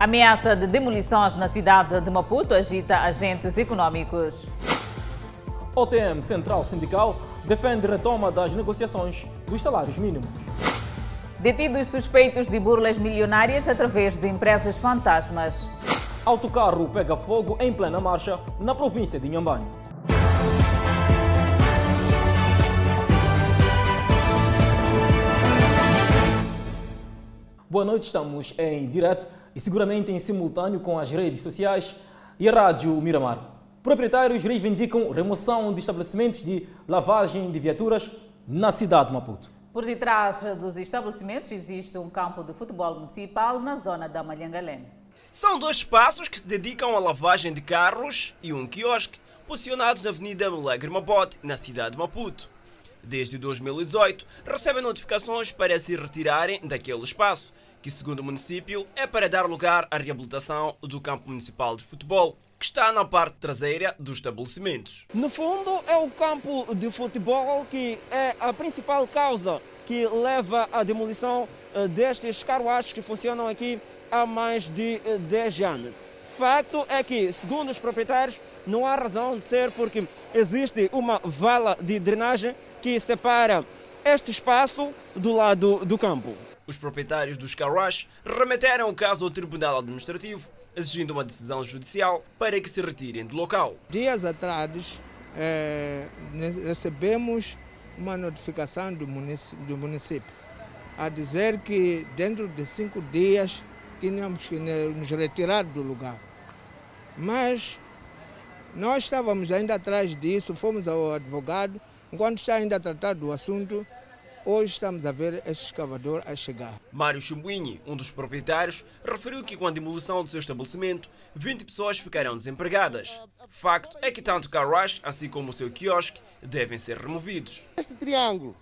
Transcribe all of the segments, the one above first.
Ameaça de demolições na cidade de Maputo agita agentes econômicos. OTM Central Sindical defende retoma das negociações dos salários mínimos. Detidos suspeitos de burlas milionárias através de empresas fantasmas. Autocarro pega fogo em plena marcha na província de Inhambane. Boa noite, estamos em direto e seguramente em simultâneo com as redes sociais e a Rádio Miramar. Proprietários reivindicam remoção de estabelecimentos de lavagem de viaturas na cidade de Maputo. Por detrás dos estabelecimentos existe um campo de futebol municipal na zona da Malhangalém. São dois espaços que se dedicam à lavagem de carros e um quiosque, posicionados na Avenida Milagre Mabote, na cidade de Maputo. Desde 2018, recebem notificações para se retirarem daquele espaço, que, segundo o município, é para dar lugar à reabilitação do campo municipal de futebol, que está na parte traseira dos estabelecimentos. No fundo, é o campo de futebol que é a principal causa que leva à demolição eh, destes carruagens que funcionam aqui há mais de 10 anos. Facto é que, segundo os proprietários, não há razão de ser porque existe uma vala de drenagem que separa este espaço do lado do campo. Os proprietários dos carruagens remeteram o caso ao Tribunal Administrativo, exigindo uma decisão judicial para que se retirem do local. Dias atrás eh, recebemos uma notificação do município, do município a dizer que dentro de cinco dias tínhamos que nos retirar do lugar. Mas nós estávamos ainda atrás disso, fomos ao advogado, enquanto está ainda a tratar do assunto, Hoje estamos a ver este escavador a chegar. Mário Chumbuini, um dos proprietários, referiu que com a demolição do seu estabelecimento, 20 pessoas ficarão desempregadas. Facto é que tanto o carruagem, assim como o seu quiosque, devem ser removidos. Este triângulo,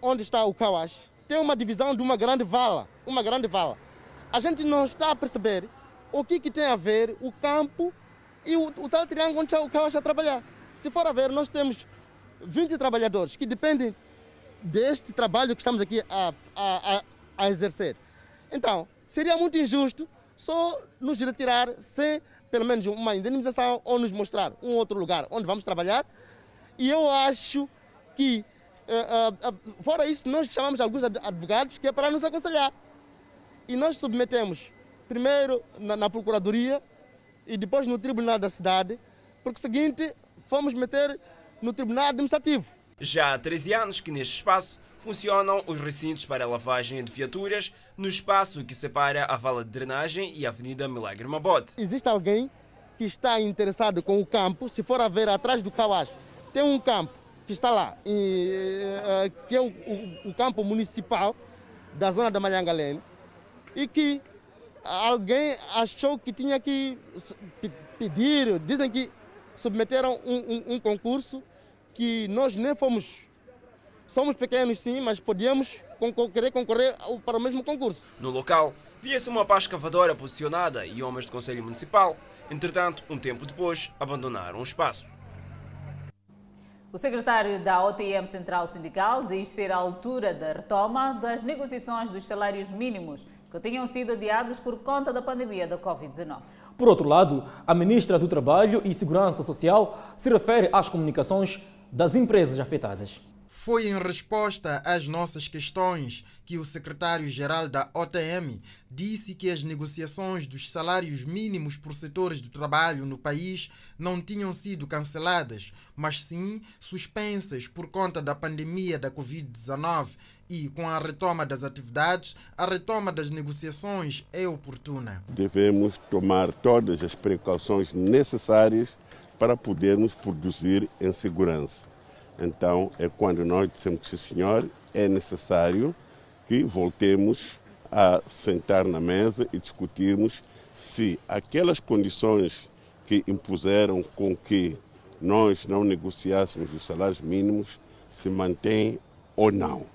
onde está o carruagem, tem uma divisão de uma grande vala, uma grande vala. A gente não está a perceber o que, que tem a ver o campo e o, o tal triângulo onde está o carruagem a trabalhar. Se for a ver, nós temos 20 trabalhadores que dependem deste trabalho que estamos aqui a, a, a, exercer. Então, seria muito injusto só nos retirar sem pelo menos uma indenização ou nos mostrar um outro lugar onde vamos trabalhar. E eu acho que, uh, uh, fora isso, nós chamamos alguns advogados que é para nos aconselhar. E nós submetemos primeiro na, na Procuradoria e depois no Tribunal da Cidade, porque o seguinte, fomos meter no Tribunal Administrativo. Já há 13 anos que neste espaço funcionam os recintos para lavagem de viaturas no espaço que separa a vala de drenagem e a Avenida Milagre Mabote. Existe alguém que está interessado com o campo, se for a ver atrás do Kawash, tem um campo que está lá, eh, que é o, o, o campo municipal da zona da Malhangalene, e que alguém achou que tinha que pedir, dizem que submeteram um, um, um concurso que nós nem fomos. Somos pequenos sim, mas podíamos querer concorrer para o mesmo concurso. No local, via-se uma pá escavadora posicionada e homens do Conselho Municipal. Entretanto, um tempo depois, abandonaram o espaço. O secretário da OTM Central Sindical diz ser a altura da retoma das negociações dos salários mínimos que tinham sido adiados por conta da pandemia da Covid-19. Por outro lado, a ministra do Trabalho e Segurança Social se refere às comunicações das empresas afetadas. Foi em resposta às nossas questões que o secretário-geral da OTM disse que as negociações dos salários mínimos por setores do trabalho no país não tinham sido canceladas, mas sim suspensas por conta da pandemia da Covid-19 e, com a retoma das atividades, a retoma das negociações é oportuna. Devemos tomar todas as precauções necessárias para podermos produzir em segurança. Então, é quando nós dissemos que, sim, senhor, é necessário que voltemos a sentar na mesa e discutirmos se aquelas condições que impuseram com que nós não negociássemos os salários mínimos se mantêm ou não.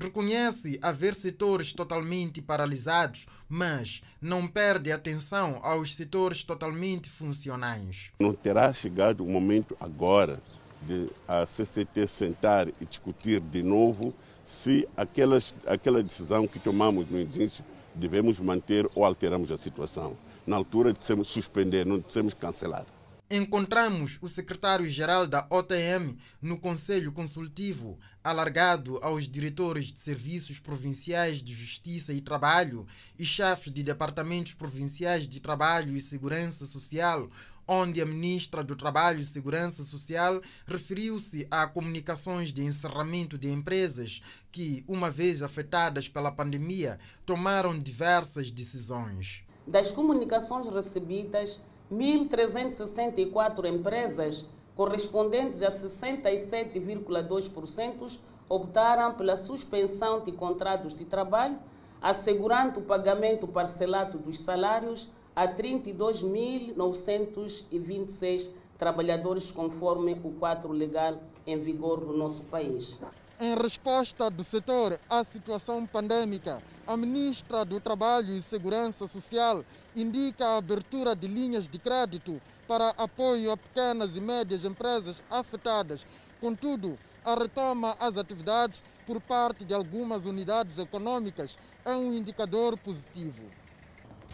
Reconhece haver setores totalmente paralisados, mas não perde atenção aos setores totalmente funcionais. Não terá chegado o momento agora de a CCT sentar e discutir de novo se aquelas, aquela decisão que tomamos no início devemos manter ou alteramos a situação. Na altura, dissemos suspender, não dissemos cancelar. Encontramos o secretário-geral da OTM no Conselho Consultivo, alargado aos diretores de serviços provinciais de Justiça e Trabalho e chefes de departamentos provinciais de Trabalho e Segurança Social, onde a ministra do Trabalho e Segurança Social referiu-se a comunicações de encerramento de empresas que, uma vez afetadas pela pandemia, tomaram diversas decisões. Das comunicações recebidas, 1.364 empresas, correspondentes a 67,2%, optaram pela suspensão de contratos de trabalho, assegurando o pagamento parcelado dos salários a 32.926 trabalhadores, conforme o quadro legal em vigor no nosso país. Em resposta do setor à situação pandêmica, a ministra do Trabalho e Segurança Social indica a abertura de linhas de crédito para apoio a pequenas e médias empresas afetadas. Contudo, a retoma às atividades por parte de algumas unidades econômicas é um indicador positivo.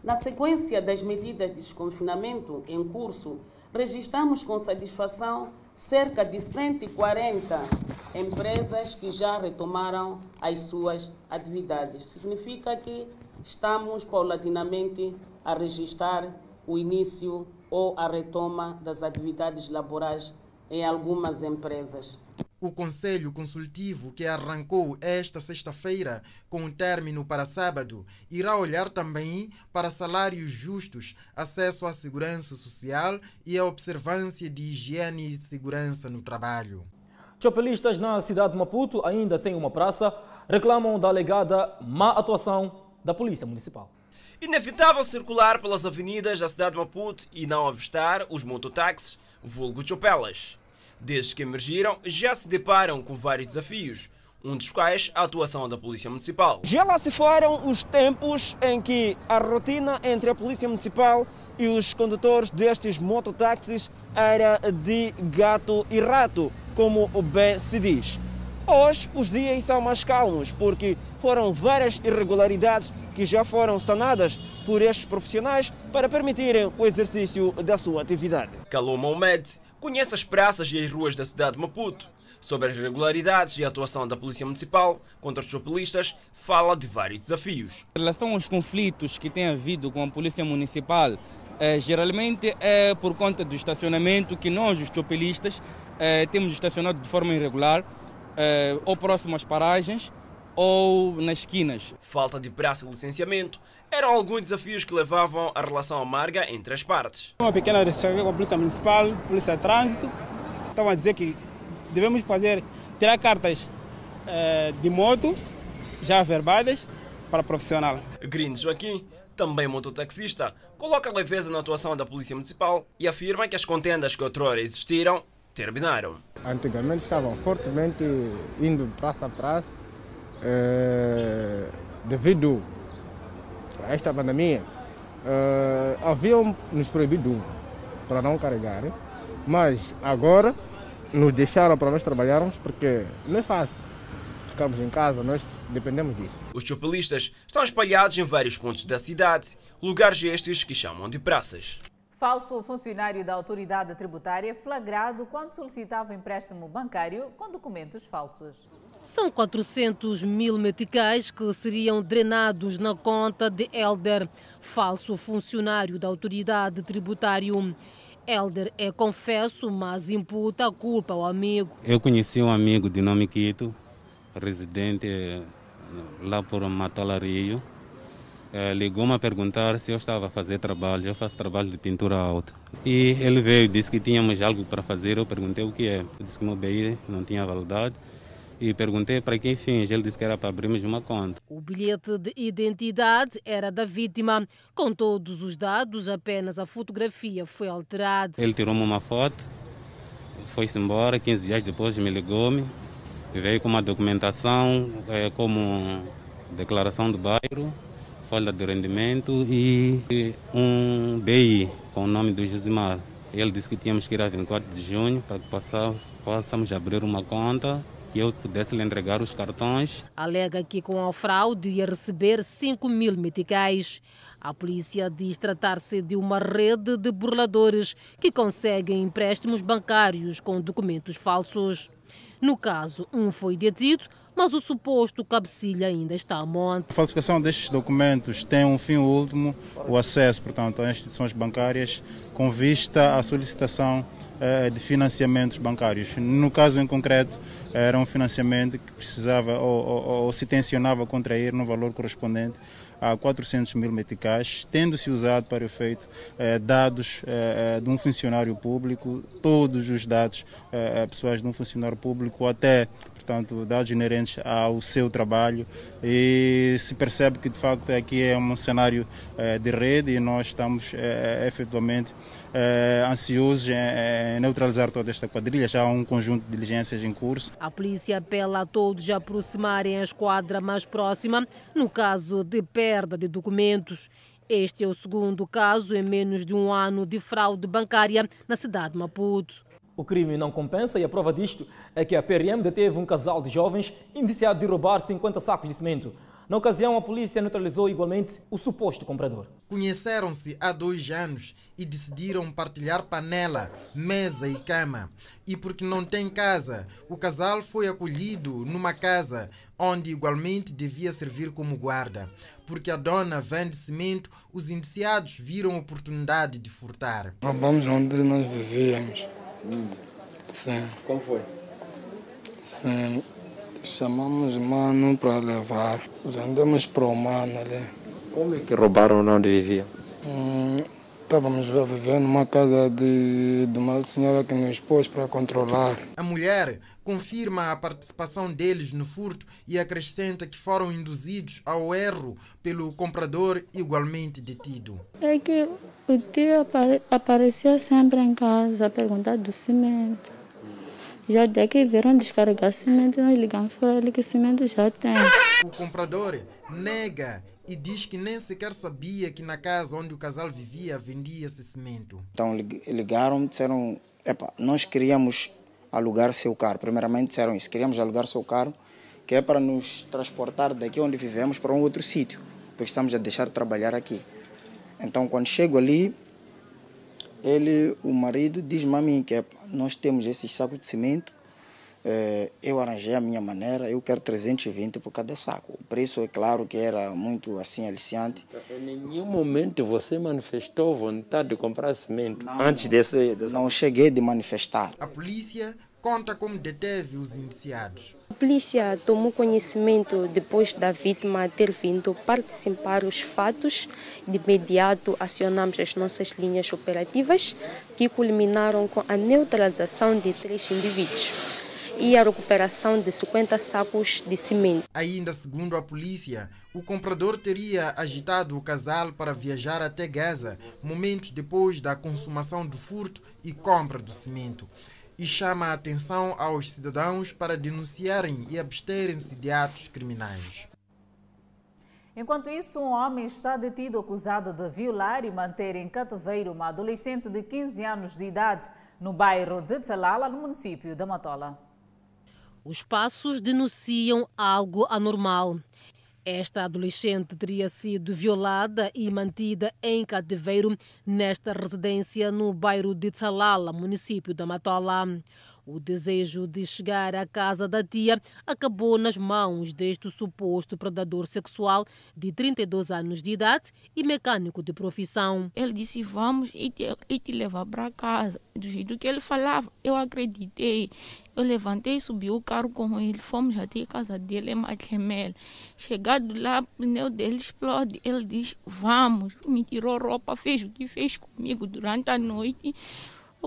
Na sequência das medidas de desconfinamento em curso, registramos com satisfação cerca de 140 empresas que já retomaram as suas atividades. Significa que estamos paulatinamente a registrar o início ou a retoma das atividades laborais em algumas empresas. O Conselho Consultivo, que arrancou esta sexta-feira com o término para sábado, irá olhar também para salários justos, acesso à segurança social e a observância de higiene e segurança no trabalho. Chopelistas na cidade de Maputo, ainda sem uma praça, reclamam da alegada má atuação da Polícia Municipal. Inevitável circular pelas avenidas da cidade de Maputo e não avistar os mototáxis, vulgo chopelas. Desde que emergiram, já se deparam com vários desafios, um dos quais a atuação da Polícia Municipal. Já lá se foram os tempos em que a rotina entre a Polícia Municipal e os condutores destes mototáxis era de gato e rato, como bem se diz. Hoje os dias são mais calmos porque foram várias irregularidades que já foram sanadas por estes profissionais para permitirem o exercício da sua atividade. Calou Mohamed conhece as praças e as ruas da cidade de Maputo. Sobre as irregularidades e a atuação da Polícia Municipal contra os chopelistas, fala de vários desafios. Em relação aos conflitos que tem havido com a Polícia Municipal, eh, geralmente é por conta do estacionamento que nós, os chopelistas, eh, temos estacionado de forma irregular, eh, ou próximo às paragens ou nas esquinas. Falta de praça e licenciamento eram alguns desafios que levavam a relação amarga entre as partes. Uma pequena discussão com a Polícia Municipal, Polícia de Trânsito, estavam a dizer que devemos fazer, tirar cartas eh, de moto já verbadas para profissional. Green Joaquim, também mototaxista, coloca leveza na atuação da Polícia Municipal e afirma que as contendas que outrora existiram terminaram. Antigamente estavam fortemente indo praça a praça eh, devido a esta pandemia. Eh, haviam nos proibido para não carregar, mas agora nos deixaram para nós trabalharmos porque não é fácil. Ficamos em casa, nós dependemos disso. Os chopelistas estão espalhados em vários pontos da cidade, lugares estes que chamam de praças. Falso funcionário da autoridade tributária flagrado quando solicitava empréstimo bancário com documentos falsos. São 400 mil meticais que seriam drenados na conta de Elder, falso funcionário da autoridade tributária. Elder é confesso, mas imputa a culpa ao amigo. Eu conheci um amigo de nome Quito, residente lá por Matola Rio. É, Ligou-me a perguntar se eu estava a fazer trabalho. Eu faço trabalho de pintura alta. E ele veio, disse que tínhamos algo para fazer. Eu perguntei o que é. Eu disse que meu BI não tinha validade. E perguntei para quem fins. Ele disse que era para abrirmos uma conta. O bilhete de identidade era da vítima. Com todos os dados, apenas a fotografia foi alterada. Ele tirou-me uma foto, foi-se embora. 15 dias depois me ligou-me. Veio com uma documentação, é, como declaração do bairro, folha de rendimento e um BI com o nome do Josimar. Ele disse que tínhamos que ir a 24 de junho para que possamos, abrir uma conta que eu pudesse lhe entregar os cartões. Alega que com a fraude ia receber 5 mil meticais. A polícia diz tratar-se de uma rede de burladores que conseguem empréstimos bancários com documentos falsos. No caso, um foi detido, mas o suposto cabecilha ainda está a monte. A falsificação destes documentos tem um fim último, o acesso, portanto, às instituições bancárias com vista à solicitação eh, de financiamentos bancários. No caso em concreto, era um financiamento que precisava ou, ou, ou se tensionava contrair no valor correspondente a 400 mil meticais, tendo-se usado para efeito eh, dados eh, de um funcionário público, todos os dados eh, pessoais de um funcionário público, até portanto, dados inerentes ao seu trabalho. E se percebe que de facto aqui é um cenário eh, de rede e nós estamos eh, efetivamente eh, ansiosos em neutralizar toda esta quadrilha. Já há um conjunto de diligências em curso. A polícia apela a todos a aproximarem a esquadra mais próxima no caso de perda de documentos. Este é o segundo caso em menos de um ano de fraude bancária na cidade de Maputo. O crime não compensa e a prova disto é que a PRM deteve um casal de jovens indiciado de roubar 50 sacos de cimento. Na ocasião, a polícia neutralizou igualmente o suposto comprador. Conheceram-se há dois anos e decidiram partilhar panela, mesa e cama. E porque não tem casa, o casal foi acolhido numa casa onde igualmente devia servir como guarda. Porque a dona vende cimento, os indiciados viram oportunidade de furtar. Roubamos onde nós vivíamos. Hum. Sim. Como foi? Sim. Chamamos mano para levar. Vendemos para o mano ali. Como é que roubaram onde vivia? Hum, estávamos a viver numa casa de, de uma senhora que nos expôs para controlar. A mulher confirma a participação deles no furto e acrescenta que foram induzidos ao erro pelo comprador igualmente detido. É que o tio apare aparecia sempre em casa a perguntar do cimento. Já daqui viram descarregar cimento, nós ligamos para ele que cimento já tem. O comprador nega e diz que nem sequer sabia que na casa onde o casal vivia vendia-se cimento. Então ligaram, disseram, epa, nós queríamos alugar seu carro. Primeiramente disseram isso, queríamos alugar seu carro, que é para nos transportar daqui onde vivemos para um outro sítio, porque estamos a deixar de trabalhar aqui. Então quando chego ali, ele, o marido, diz-me a mim que é, nós temos esses sacos de cimento, eh, eu arranjei a minha maneira, eu quero 320 por cada saco. O preço é claro que era muito assim aliciante. Em nenhum momento você manifestou vontade de comprar cimento não, antes desse, desse... Não cheguei de manifestar. A polícia conta como deteve os indiciados. A polícia tomou conhecimento depois da vítima ter vindo participar dos fatos. De imediato acionamos as nossas linhas operativas que culminaram com a neutralização de três indivíduos e a recuperação de 50 sacos de cimento. Ainda segundo a polícia, o comprador teria agitado o casal para viajar até Gaza, momentos depois da consumação do furto e compra do cimento. E chama a atenção aos cidadãos para denunciarem e absterem-se de atos criminais. Enquanto isso, um homem está detido acusado de violar e manter em cativeiro uma adolescente de 15 anos de idade no bairro de Tzalala, no município da Matola. Os passos denunciam algo anormal. Esta adolescente teria sido violada e mantida em cativeiro nesta residência no bairro de Tzalala, município da Matola. O desejo de chegar à casa da tia acabou nas mãos deste suposto predador sexual de 32 anos de idade e mecânico de profissão. Ele disse: Vamos e te, e te levar para casa. Do jeito que ele falava, eu acreditei. Eu levantei, subi o carro com ele, fomos até a casa dele em Matemel. Chegado lá, o pneu dele explode. Ele diz: Vamos. Me tirou roupa, fez o que fez comigo durante a noite.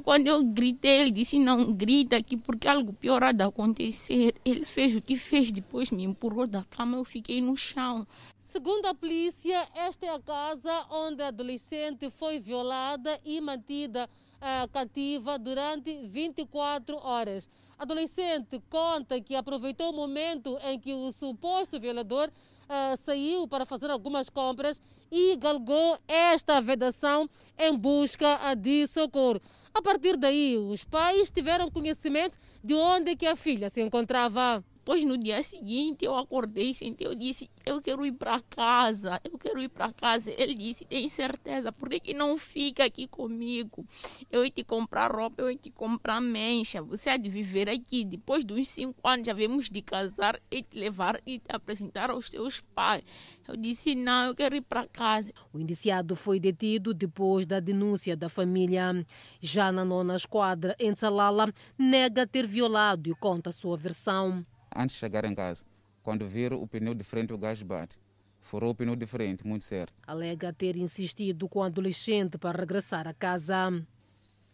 Quando eu gritei, ele disse: Não grita aqui porque algo pior há de acontecer. Ele fez o que fez, depois me empurrou da cama, eu fiquei no chão. Segundo a polícia, esta é a casa onde a adolescente foi violada e mantida uh, cativa durante 24 horas. A adolescente conta que aproveitou o momento em que o suposto violador uh, saiu para fazer algumas compras e galgou esta vedação em busca de socorro. A partir daí, os pais tiveram conhecimento de onde que a filha se encontrava. Depois, no dia seguinte, eu acordei, senti, eu disse, eu quero ir para casa, eu quero ir para casa. Ele disse, tem certeza, por que, que não fica aqui comigo? Eu ia te comprar roupa, eu ia te comprar mancha, você há de viver aqui. Depois de uns cinco anos, já vemos de casar e te levar e te apresentar aos teus pais. Eu disse, não, eu quero ir para casa. O indiciado foi detido depois da denúncia da família. Já na nona esquadra, em Salala, nega ter violado e conta a sua versão antes de chegar em casa. Quando viram o pneu de frente, o gás bate. Furou o pneu de frente, muito certo. Alega ter insistido com o adolescente para regressar a casa.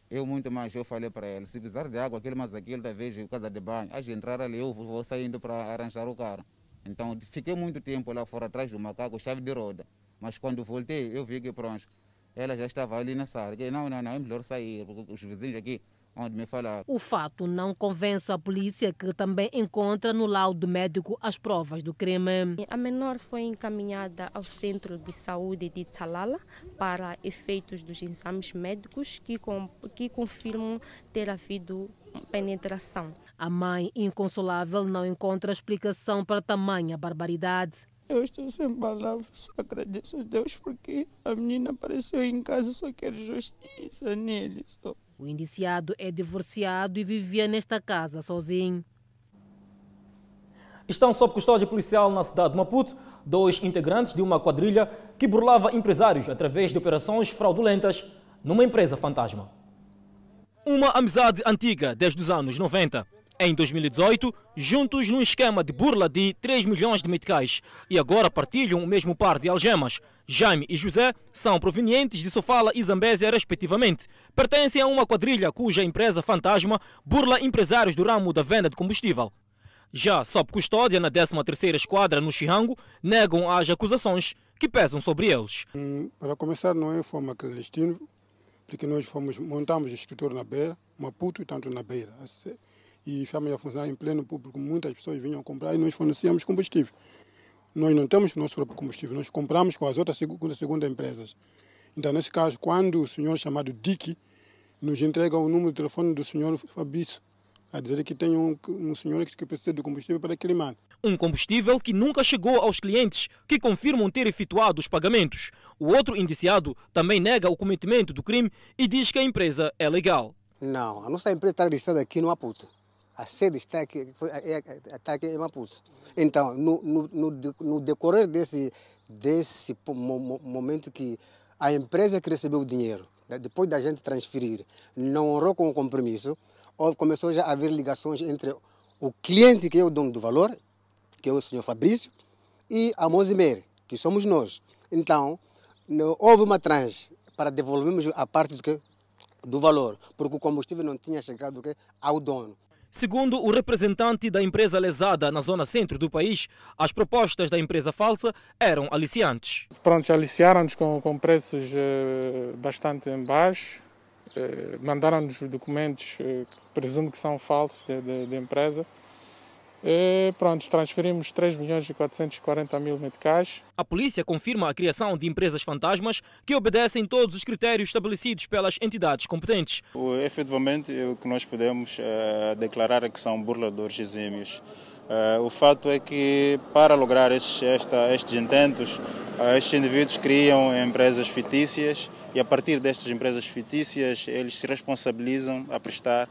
Eu muito mais, eu falei para ele, se precisar de água, aquilo mais aquilo, da vez, casa de banho, a gente entrar ali, eu vou saindo para arranjar o carro. Então, fiquei muito tempo lá fora, atrás do macaco, chave de roda. Mas quando voltei, eu vi que pronto, ela já estava ali na sala. Não, não, não, é melhor sair, porque os vizinhos aqui onde me falaram. O fato não convence a polícia, que também encontra no laudo médico as provas do crime. A menor foi encaminhada ao centro de saúde de Tsalala para efeitos dos exames médicos que, com, que confirmam ter havido penetração. A mãe, inconsolável, não encontra explicação para tamanha barbaridade. Eu estou sem palavras, só agradeço a Deus porque a menina apareceu em casa, só quero justiça nele. Só. O indiciado é divorciado e vivia nesta casa sozinho. Estão sob custódia policial na cidade de Maputo dois integrantes de uma quadrilha que burlava empresários através de operações fraudulentas numa empresa fantasma. Uma amizade antiga desde os anos 90. Em 2018, juntos num esquema de burla de 3 milhões de meticais e agora partilham o mesmo par de algemas. Jaime e José são provenientes de Sofala e Zambésia, respectivamente. Pertencem a uma quadrilha cuja empresa fantasma burla empresários do ramo da venda de combustível. Já sob custódia na 13ª Esquadra no Chirango, negam as acusações que pesam sobre eles. Hum, para começar, não é forma clandestina, porque nós fomos, montamos o escritório na Beira, Maputo tanto na Beira e estamos a funcionar em pleno público. Muitas pessoas vinham comprar e nós fornecíamos combustível. Nós não temos nosso próprio combustível, nós compramos com as outras segunda, segunda empresas. Então, nesse caso, quando o senhor chamado Dick nos entrega o número de telefone do senhor Fabrício, a dizer que tem um, um senhor que precisa de combustível para aquele mano. Um combustível que nunca chegou aos clientes, que confirmam ter efetuado os pagamentos. O outro indiciado também nega o cometimento do crime e diz que a empresa é legal. Não, a nossa empresa está registrada aqui no Maputo a sede está aqui, é, é, está aqui em Maputo. Então, no, no, no decorrer desse, desse momento que a empresa que recebeu o dinheiro, né, depois da gente transferir, não honrou com o compromisso, começou já a haver ligações entre o cliente, que é o dono do valor, que é o senhor Fabrício, e a Mosimer, que somos nós. Então, houve uma tranche para devolvermos a parte do, que, do valor, porque o combustível não tinha chegado ao dono. Segundo o representante da empresa lesada na zona centro do país, as propostas da empresa falsa eram aliciantes. Pronto, aliciaram-nos com, com, preços eh, bastante baixos, eh, mandaram-nos documentos eh, que presumo que são falsos da empresa e pronto, transferimos 3 milhões e 440 mil meticais. A polícia confirma a criação de empresas fantasmas que obedecem todos os critérios estabelecidos pelas entidades competentes. O, efetivamente, o que nós podemos uh, declarar é que são burladores exímios. Uh, o fato é que, para lograr estes, esta, estes intentos, uh, estes indivíduos criam empresas fictícias e, a partir destas empresas fictícias, eles se responsabilizam a prestar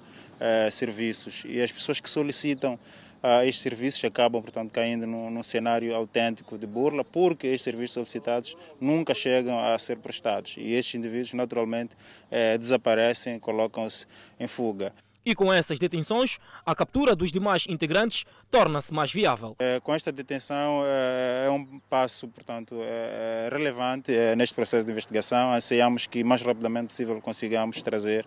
serviços. E as pessoas que solicitam ah, estes serviços acabam, portanto, caindo num, cenário autêntico de burla, porque estes serviços solicitados nunca chegam a ser prestados e estes indivíduos, naturalmente, eh, desaparecem, colocam-se em fuga. E com essas detenções, a captura dos demais integrantes torna-se mais viável. É, com esta detenção é, é um passo, portanto, é relevante neste processo de investigação. Anseiamos que mais rapidamente possível consigamos trazer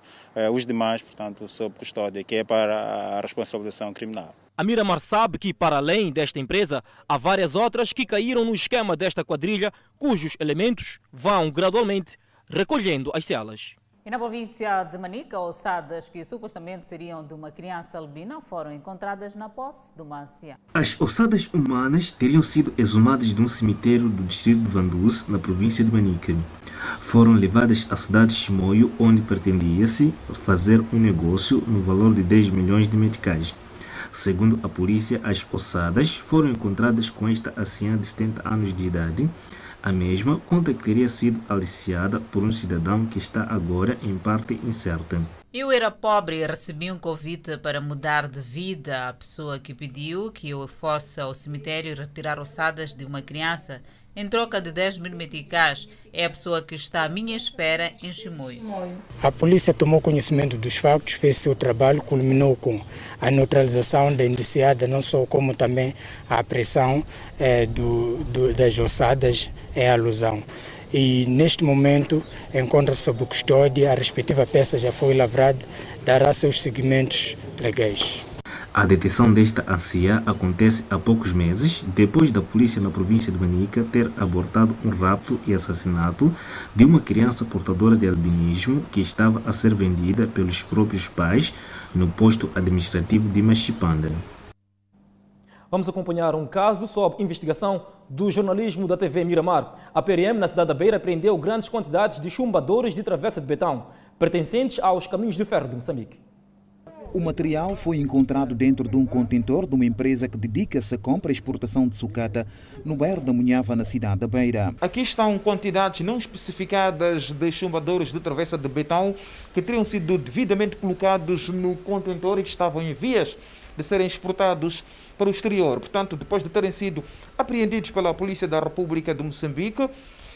os demais, portanto, sob custódia, que é para a responsabilização criminal. A Miramar sabe que, para além desta empresa, há várias outras que caíram no esquema desta quadrilha, cujos elementos vão gradualmente recolhendo as celas. E na província de Manica, ossadas que supostamente seriam de uma criança albina foram encontradas na posse de uma anciã. As ossadas humanas teriam sido exumadas de um cemitério do distrito de Vanduz, na província de Manica. foram levadas à cidade de Chimoio, onde pretendia-se fazer um negócio no valor de 10 milhões de meticais. Segundo a polícia, as ossadas foram encontradas com esta anciã de 70 anos de idade. A mesma conta que teria sido aliciada por um cidadão que está agora em parte incerta. Eu era pobre e recebi um convite para mudar de vida. A pessoa que pediu que eu fosse ao cemitério retirar ossadas de uma criança em troca de 10 mil meticais é a pessoa que está à minha espera em Chimoio. A polícia tomou conhecimento dos factos, fez seu trabalho, culminou com a neutralização da indiciada, não só como também a apreensão eh, do, do, das ossadas em alusão. E neste momento encontra-se sob custódia, a respectiva peça já foi lavrada, dará seus seguimentos legais. A detenção desta anciã acontece há poucos meses, depois da polícia na província de Manica ter abortado um rapto e assassinato de uma criança portadora de albinismo que estava a ser vendida pelos próprios pais no posto administrativo de Machipanda. Vamos acompanhar um caso sob investigação do jornalismo da TV Miramar. A PRM na cidade da Beira prendeu grandes quantidades de chumbadores de travessa de betão, pertencentes aos caminhos de ferro de Moçambique. O material foi encontrado dentro de um contentor de uma empresa que dedica-se à compra e exportação de sucata no bairro da Munhava, na cidade da Beira. Aqui estão quantidades não especificadas de chumbadores de travessa de betão que teriam sido devidamente colocados no contentor e que estavam em vias de serem exportados para o exterior. Portanto, depois de terem sido apreendidos pela Polícia da República de Moçambique,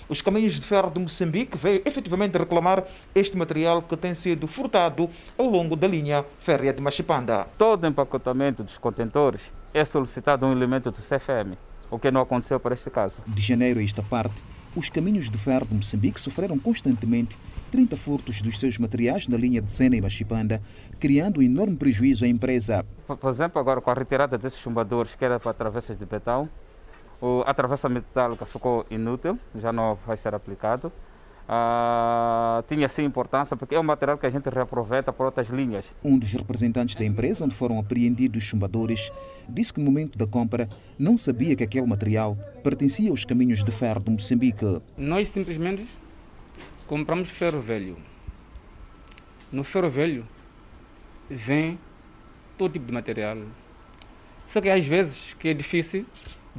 os caminhos de ferro de Moçambique veio efetivamente reclamar este material que tem sido furtado ao longo da linha férrea de Machipanda. Todo empacotamento dos contentores é solicitado um elemento do CFM, o que não aconteceu para este caso. De janeiro a esta parte, os caminhos de ferro de Moçambique sofreram constantemente 30 furtos dos seus materiais na linha de Sena e Machipanda, criando um enorme prejuízo à empresa. Por exemplo, agora com a retirada desses chumbadores, que era para travessas de betão, a travessa metálica ficou inútil, já não vai ser aplicado. Ah, tinha sim importância porque é um material que a gente reaproveita para outras linhas. Um dos representantes da empresa onde foram apreendidos os chumbadores disse que no momento da compra não sabia que aquele material pertencia aos caminhos de ferro de Moçambique. Nós simplesmente compramos ferro velho. No ferro velho vem todo tipo de material. Só que às vezes que é difícil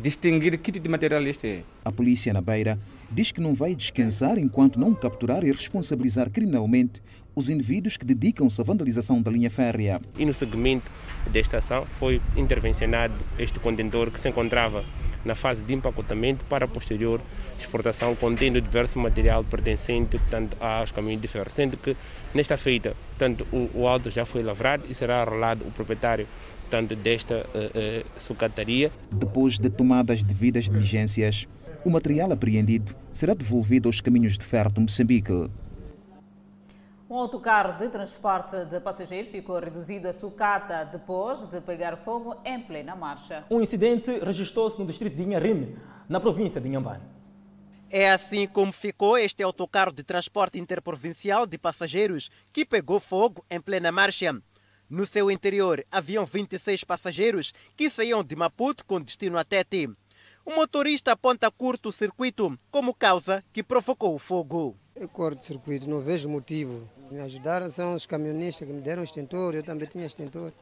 distinguir que tipo de material este é. A polícia na Beira diz que não vai descansar enquanto não capturar e responsabilizar criminalmente os indivíduos que dedicam-se à vandalização da linha férrea. E no segmento desta ação foi intervencionado este contentor que se encontrava na fase de empacotamento para a posterior exportação, contendo diverso material pertencente portanto, aos caminhos de ferro, sendo que nesta feita portanto, o, o auto já foi lavrado e será arrolado o proprietário portanto, desta uh, uh, sucataria. Depois de tomadas devidas diligências, o material apreendido será devolvido aos caminhos de ferro de Moçambique. Um autocarro de transporte de passageiros ficou reduzido a sucata depois de pegar fogo em plena marcha. Um incidente registrou-se no distrito de Inharime, na província de Inhambane. É assim como ficou este autocarro de transporte interprovincial de passageiros que pegou fogo em plena marcha. No seu interior haviam 26 passageiros que saíam de Maputo com destino a Tete. O motorista aponta curto o circuito como causa que provocou o fogo. Eu corto circuito, não vejo motivo. Me ajudaram são os caminhonistas que me deram extintor, eu também tinha extintor.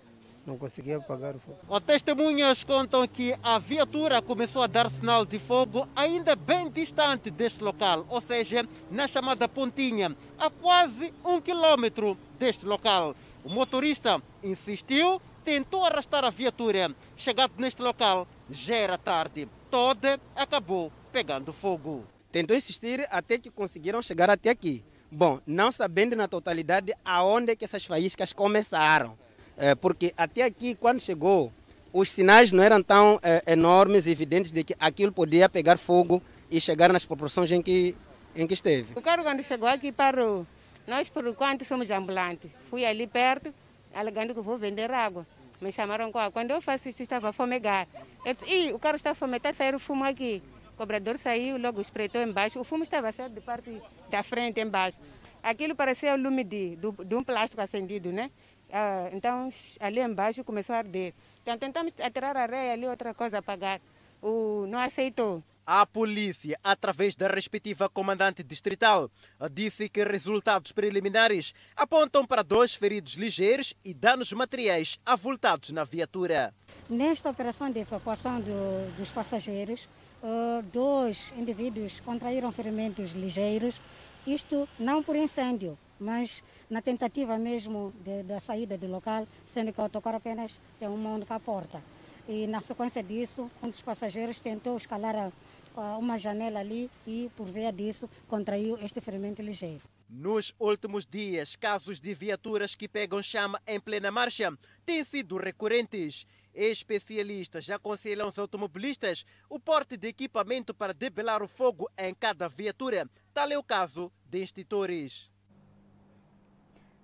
Não conseguia apagar o fogo. As testemunhas contam que a viatura começou a dar sinal de fogo ainda bem distante deste local, ou seja, na chamada Pontinha, a quase um quilômetro deste local. O motorista insistiu, tentou arrastar a viatura. Chegado neste local, já era tarde. Toda acabou pegando fogo. Tentou insistir até que conseguiram chegar até aqui. Bom, não sabendo na totalidade aonde é que essas faíscas começaram. É, porque até aqui, quando chegou, os sinais não eram tão é, enormes e evidentes de que aquilo podia pegar fogo e chegar nas proporções em que, em que esteve. O carro quando chegou aqui parou. Nós, por enquanto, somos ambulantes. Fui ali perto, alegando que vou vender água. Me chamaram com água. Quando eu faço isso, estava a fomegar. Eu disse, o carro está a a sair o fumo aqui. O cobrador saiu, logo espreitou embaixo. O fumo estava a sair de parte da frente embaixo. Aquilo parecia o lume de, de, de um plástico acendido, né? Ah, então, ali embaixo começou a arder. Então, tentamos atirar areia ali, outra coisa, apagar. O, não aceitou. A polícia, através da respectiva comandante distrital, disse que resultados preliminares apontam para dois feridos ligeiros e danos materiais avultados na viatura. Nesta operação de evacuação do, dos passageiros, uh, dois indivíduos contraíram ferimentos ligeiros, isto não por incêndio, mas na tentativa mesmo da saída do local, sendo que o autocarro apenas tem uma única porta. E na sequência disso, um dos passageiros tentou escalar a uma janela ali e, por via disso, contraiu este ferimento ligeiro. Nos últimos dias, casos de viaturas que pegam chama em plena marcha têm sido recorrentes. Especialistas aconselham os automobilistas o porte de equipamento para debelar o fogo em cada viatura. Tal é o caso de institutores.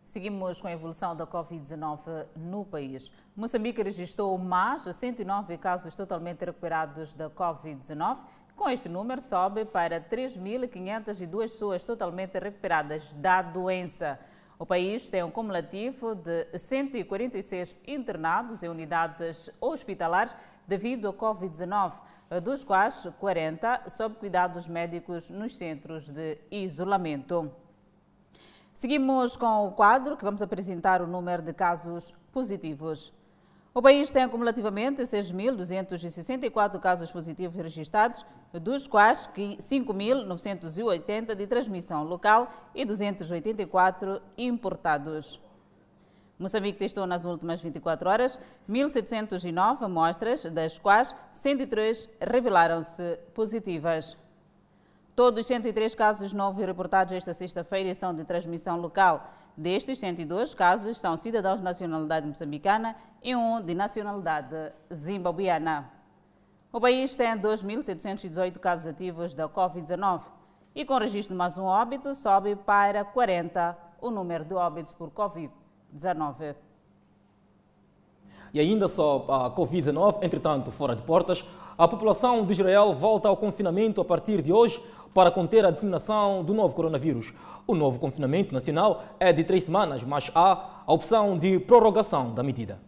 Seguimos com a evolução da Covid-19 no país. Moçambique registrou mais de 109 casos totalmente recuperados da Covid-19 com este número, sobe para 3.502 pessoas totalmente recuperadas da doença. O país tem um cumulativo de 146 internados em unidades hospitalares devido à Covid-19, dos quais 40 sob cuidados médicos nos centros de isolamento. Seguimos com o quadro que vamos apresentar o número de casos positivos. O país tem acumulativamente 6.264 casos positivos registrados, dos quais 5.980 de transmissão local e 284 importados. Moçambique testou nas últimas 24 horas 1.709 amostras, das quais 103 revelaram-se positivas. Todos os 103 casos novos reportados esta sexta-feira são de transmissão local. Destes, 102 casos são cidadãos de nacionalidade moçambicana e um de nacionalidade zimbabuiana. O país tem 2.718 casos ativos da Covid-19 e, com registro de mais um óbito, sobe para 40 o número de óbitos por Covid-19. E ainda só a Covid-19, entretanto, fora de portas, a população de Israel volta ao confinamento a partir de hoje para conter a disseminação do novo coronavírus. O novo confinamento nacional é de três semanas, mas há a opção de prorrogação da medida.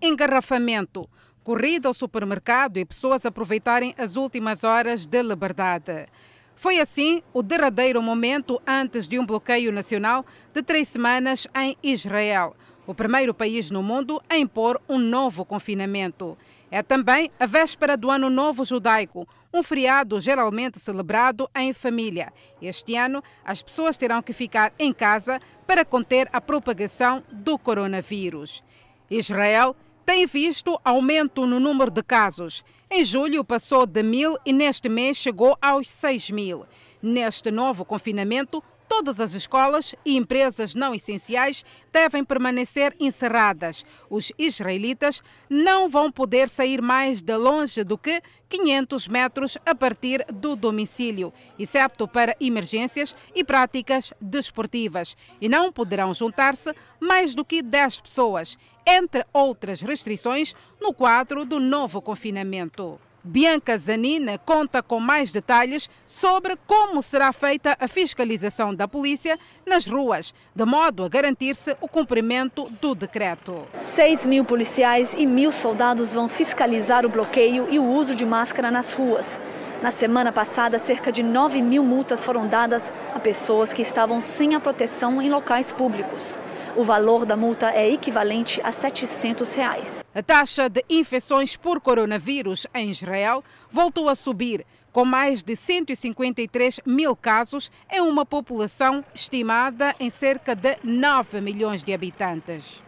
Engarrafamento, corrida ao supermercado e pessoas aproveitarem as últimas horas de liberdade. Foi assim o derradeiro momento antes de um bloqueio nacional de três semanas em Israel, o primeiro país no mundo a impor um novo confinamento. É também a véspera do Ano Novo Judaico, um feriado geralmente celebrado em família. Este ano, as pessoas terão que ficar em casa para conter a propagação do coronavírus. Israel tem visto aumento no número de casos. Em julho passou de mil e neste mês chegou aos 6 mil. Neste novo confinamento, Todas as escolas e empresas não essenciais devem permanecer encerradas. Os israelitas não vão poder sair mais de longe do que 500 metros a partir do domicílio, exceto para emergências e práticas desportivas, e não poderão juntar-se mais do que 10 pessoas, entre outras restrições no quadro do novo confinamento. Bianca Zanina conta com mais detalhes sobre como será feita a fiscalização da polícia nas ruas, de modo a garantir-se o cumprimento do decreto. 6 mil policiais e mil soldados vão fiscalizar o bloqueio e o uso de máscara nas ruas. Na semana passada, cerca de 9 mil multas foram dadas a pessoas que estavam sem a proteção em locais públicos. O valor da multa é equivalente a 700 reais. A taxa de infecções por coronavírus em Israel voltou a subir, com mais de 153 mil casos em uma população estimada em cerca de 9 milhões de habitantes.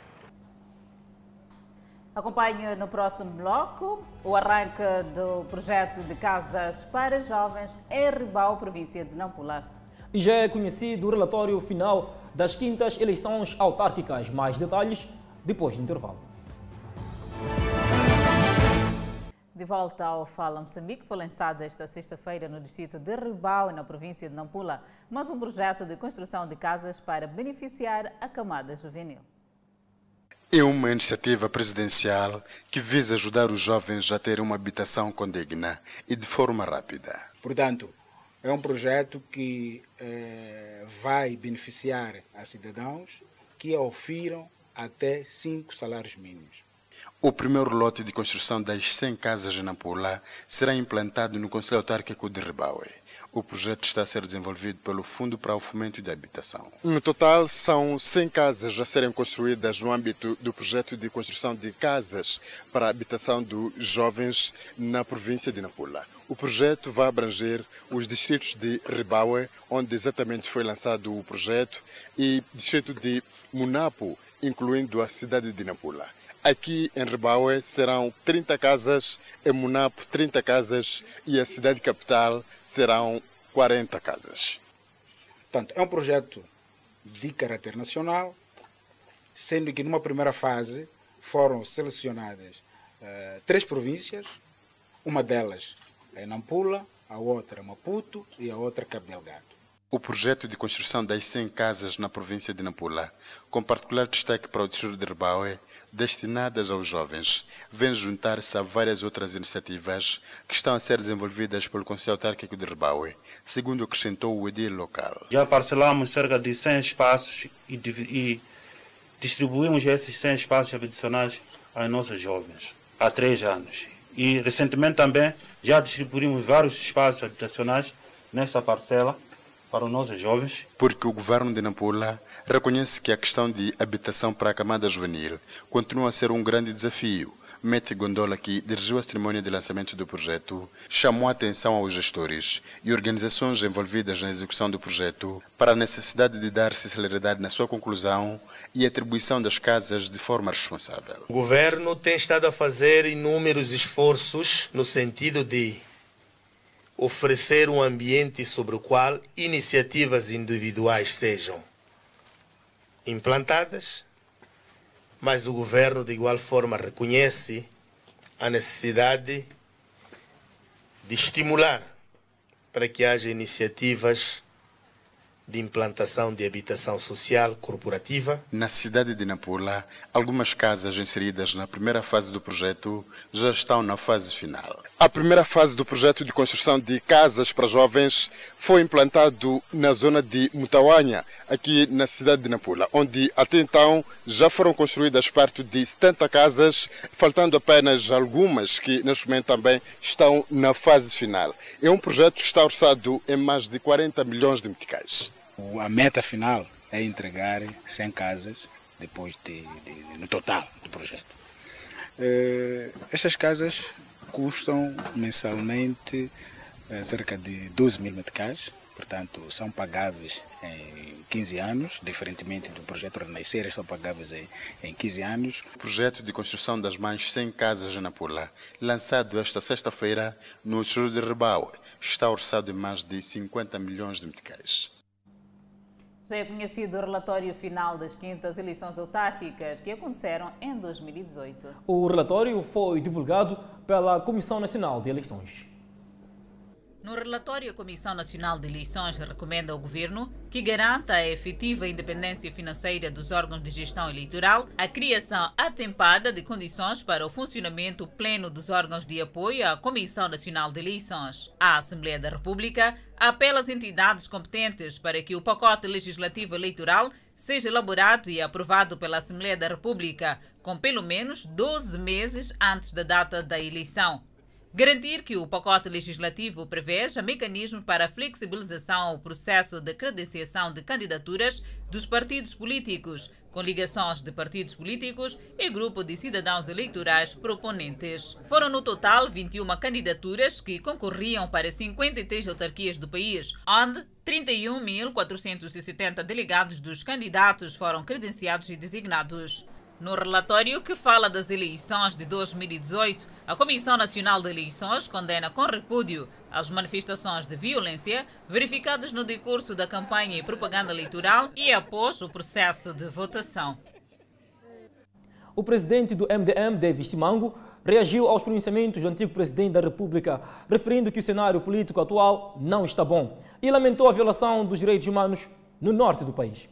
Acompanhe no próximo bloco o arranque do projeto de casas para jovens em Ribau, província de Nampula. E já é conhecido o relatório final das quintas eleições autárquicas. Mais detalhes depois do intervalo. De volta ao Fala Moçambique, foi lançado esta sexta-feira no distrito de Ribau, na província de Nampula, mais um projeto de construção de casas para beneficiar a camada juvenil. É uma iniciativa presidencial que visa ajudar os jovens a ter uma habitação condigna e de forma rápida. Portanto, é um projeto que eh, vai beneficiar a cidadãos que ofiram até cinco salários mínimos. O primeiro lote de construção das 100 casas em Nampula será implantado no Conselho Autárquico de Ribaue. O projeto está a ser desenvolvido pelo Fundo para o Fomento da Habitação. No total, são 100 casas a serem construídas no âmbito do projeto de construção de casas para a habitação dos jovens na província de Nampula. O projeto vai abranger os distritos de Ribaue, onde exatamente foi lançado o projeto, e distrito de Munapo, incluindo a cidade de Nampula. Aqui em Ribaue serão 30 casas, em Munapo 30 casas e a cidade capital serão 40 casas. Portanto, é um projeto de caráter nacional, sendo que numa primeira fase foram selecionadas uh, três províncias, uma delas é Nampula, a outra Maputo e a outra Cabo Delgado. O projeto de construção das 100 casas na província de Nampula, com particular destaque para o distrito de Ribaue, destinadas aos jovens, vem juntar-se a várias outras iniciativas que estão a ser desenvolvidas pelo Conselho Autárquico de Ribaue, segundo acrescentou o edil local. Já parcelamos cerca de 100 espaços e, e distribuímos esses 100 espaços habitacionais aos nossos jovens há três anos. E recentemente também já distribuímos vários espaços habitacionais nesta parcela para os nossos jovens. Porque o governo de Nampula reconhece que a questão de habitação para a camada juvenil continua a ser um grande desafio. Mete Gondola, que dirigiu a cerimônia de lançamento do projeto, chamou a atenção aos gestores e organizações envolvidas na execução do projeto para a necessidade de dar-se celeridade na sua conclusão e atribuição das casas de forma responsável. O governo tem estado a fazer inúmeros esforços no sentido de oferecer um ambiente sobre o qual iniciativas individuais sejam implantadas, mas o governo de igual forma reconhece a necessidade de estimular para que haja iniciativas de implantação de habitação social corporativa. Na cidade de Nampula, algumas casas inseridas na primeira fase do projeto já estão na fase final. A primeira fase do projeto de construção de casas para jovens foi implantado na zona de Mutawanha, aqui na cidade de Nampula, onde até então já foram construídas perto de 70 casas, faltando apenas algumas que neste momento também estão na fase final. É um projeto que está orçado em mais de 40 milhões de meticais. A meta final é entregar 100 casas depois de, de, no total do projeto. Uh, estas casas custam mensalmente uh, cerca de 12 mil meticais, portanto são pagáveis em 15 anos, diferentemente do projeto Renascer, são pagáveis em, em 15 anos. O projeto de construção das mais 100 casas na Pula, lançado esta sexta-feira no Distrito de Rebau, está orçado em mais de 50 milhões de meticais. Já é conhecido o relatório final das quintas eleições autárquicas que aconteceram em 2018. O relatório foi divulgado pela Comissão Nacional de Eleições. No relatório, a Comissão Nacional de Eleições recomenda ao Governo que garanta a efetiva independência financeira dos órgãos de gestão eleitoral, a criação atempada de condições para o funcionamento pleno dos órgãos de apoio à Comissão Nacional de Eleições. A Assembleia da República apela às entidades competentes para que o pacote legislativo eleitoral seja elaborado e aprovado pela Assembleia da República com pelo menos 12 meses antes da data da eleição. Garantir que o pacote legislativo preveja mecanismos para flexibilização ao processo de credenciação de candidaturas dos partidos políticos, com ligações de partidos políticos e grupo de cidadãos eleitorais proponentes. Foram no total 21 candidaturas que concorriam para 53 autarquias do país, onde 31.470 delegados dos candidatos foram credenciados e designados. No relatório que fala das eleições de 2018, a Comissão Nacional de Eleições condena com repúdio as manifestações de violência verificadas no decurso da campanha e propaganda eleitoral e após o processo de votação. O presidente do MDM, David Simango, reagiu aos pronunciamentos do antigo presidente da República, referindo que o cenário político atual não está bom e lamentou a violação dos direitos humanos no norte do país.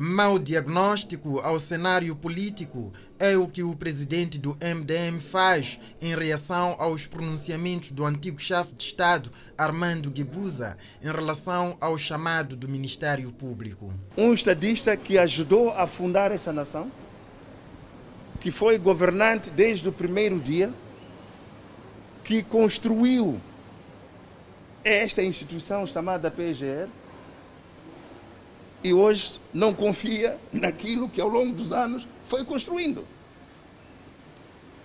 Mau diagnóstico ao cenário político é o que o presidente do MDM faz em reação aos pronunciamentos do antigo chefe de Estado, Armando Guebuza, em relação ao chamado do Ministério Público. Um estadista que ajudou a fundar essa nação, que foi governante desde o primeiro dia, que construiu esta instituição chamada PGR e hoje não confia naquilo que ao longo dos anos foi construindo.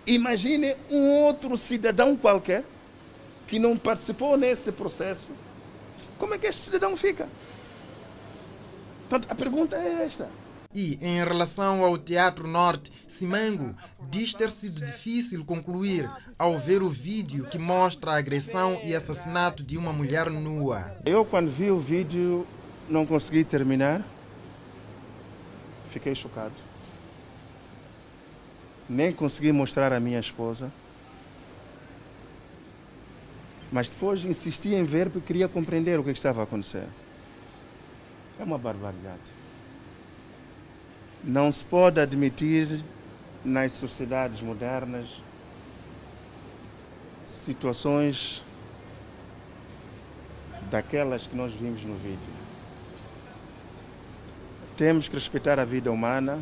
Imagine um outro cidadão qualquer que não participou nesse processo. Como é que este cidadão fica? Portanto, a pergunta é esta. E em relação ao Teatro Norte, Simango diz ter sido difícil concluir ao ver o vídeo que mostra a agressão e assassinato de uma mulher nua. Eu, quando vi o vídeo, não consegui terminar. Fiquei chocado. Nem consegui mostrar à minha esposa. Mas depois insisti em ver porque queria compreender o que estava a acontecer. É uma barbaridade. Não se pode admitir nas sociedades modernas situações daquelas que nós vimos no vídeo. Temos que respeitar a vida humana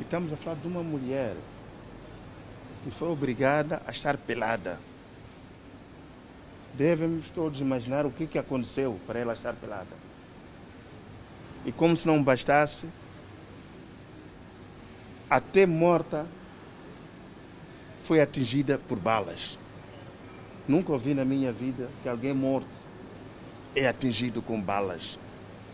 e estamos a falar de uma mulher que foi obrigada a estar pelada. Devemos todos imaginar o que, que aconteceu para ela estar pelada. E como se não bastasse, até morta, foi atingida por balas. Nunca ouvi na minha vida que alguém morto é atingido com balas.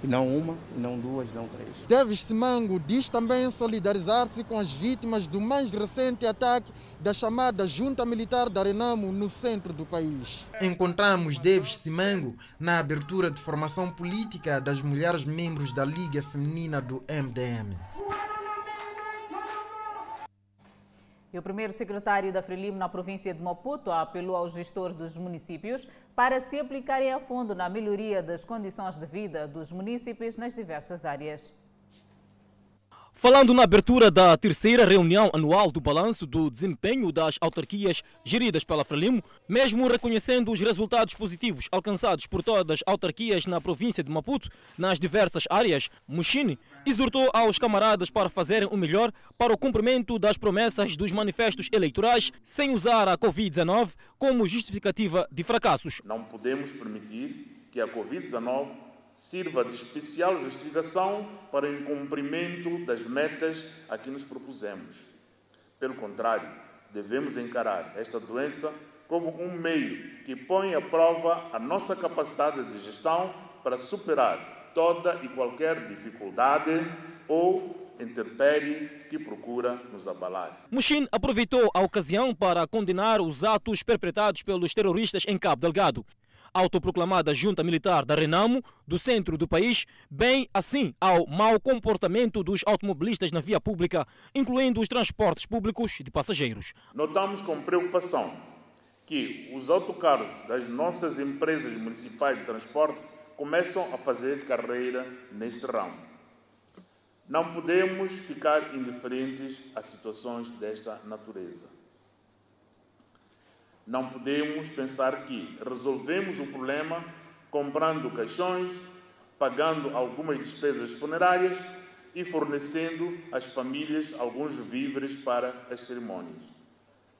E não uma, e não duas, não três. Davis Simango diz também solidarizar-se com as vítimas do mais recente ataque da chamada Junta Militar da Renamo no centro do país. Encontramos Davis Simango na abertura de formação política das mulheres membros da Liga Feminina do MDM. E o primeiro secretário da Frelimo na província de Maputo apelou aos gestores dos municípios para se aplicarem a fundo na melhoria das condições de vida dos municípios nas diversas áreas. Falando na abertura da terceira reunião anual do balanço do desempenho das autarquias geridas pela Frelimo, mesmo reconhecendo os resultados positivos alcançados por todas as autarquias na província de Maputo, nas diversas áreas, Muxine exortou aos camaradas para fazerem o melhor para o cumprimento das promessas dos manifestos eleitorais, sem usar a Covid-19 como justificativa de fracassos. Não podemos permitir que a Covid-19 sirva de especial justificação para o cumprimento das metas a que nos propusemos. Pelo contrário, devemos encarar esta doença como um meio que põe à prova a nossa capacidade de gestão para superar toda e qualquer dificuldade ou intempérie que procura nos abalar. Mushin aproveitou a ocasião para condenar os atos perpetrados pelos terroristas em Cabo Delgado autoproclamada junta militar da Renamo, do centro do país, bem assim ao mau comportamento dos automobilistas na via pública, incluindo os transportes públicos de passageiros. Notamos com preocupação que os autocarros das nossas empresas municipais de transporte começam a fazer carreira neste ramo. Não podemos ficar indiferentes a situações desta natureza. Não podemos pensar que resolvemos o problema comprando caixões, pagando algumas despesas funerárias e fornecendo às famílias alguns víveres para as cerimônias.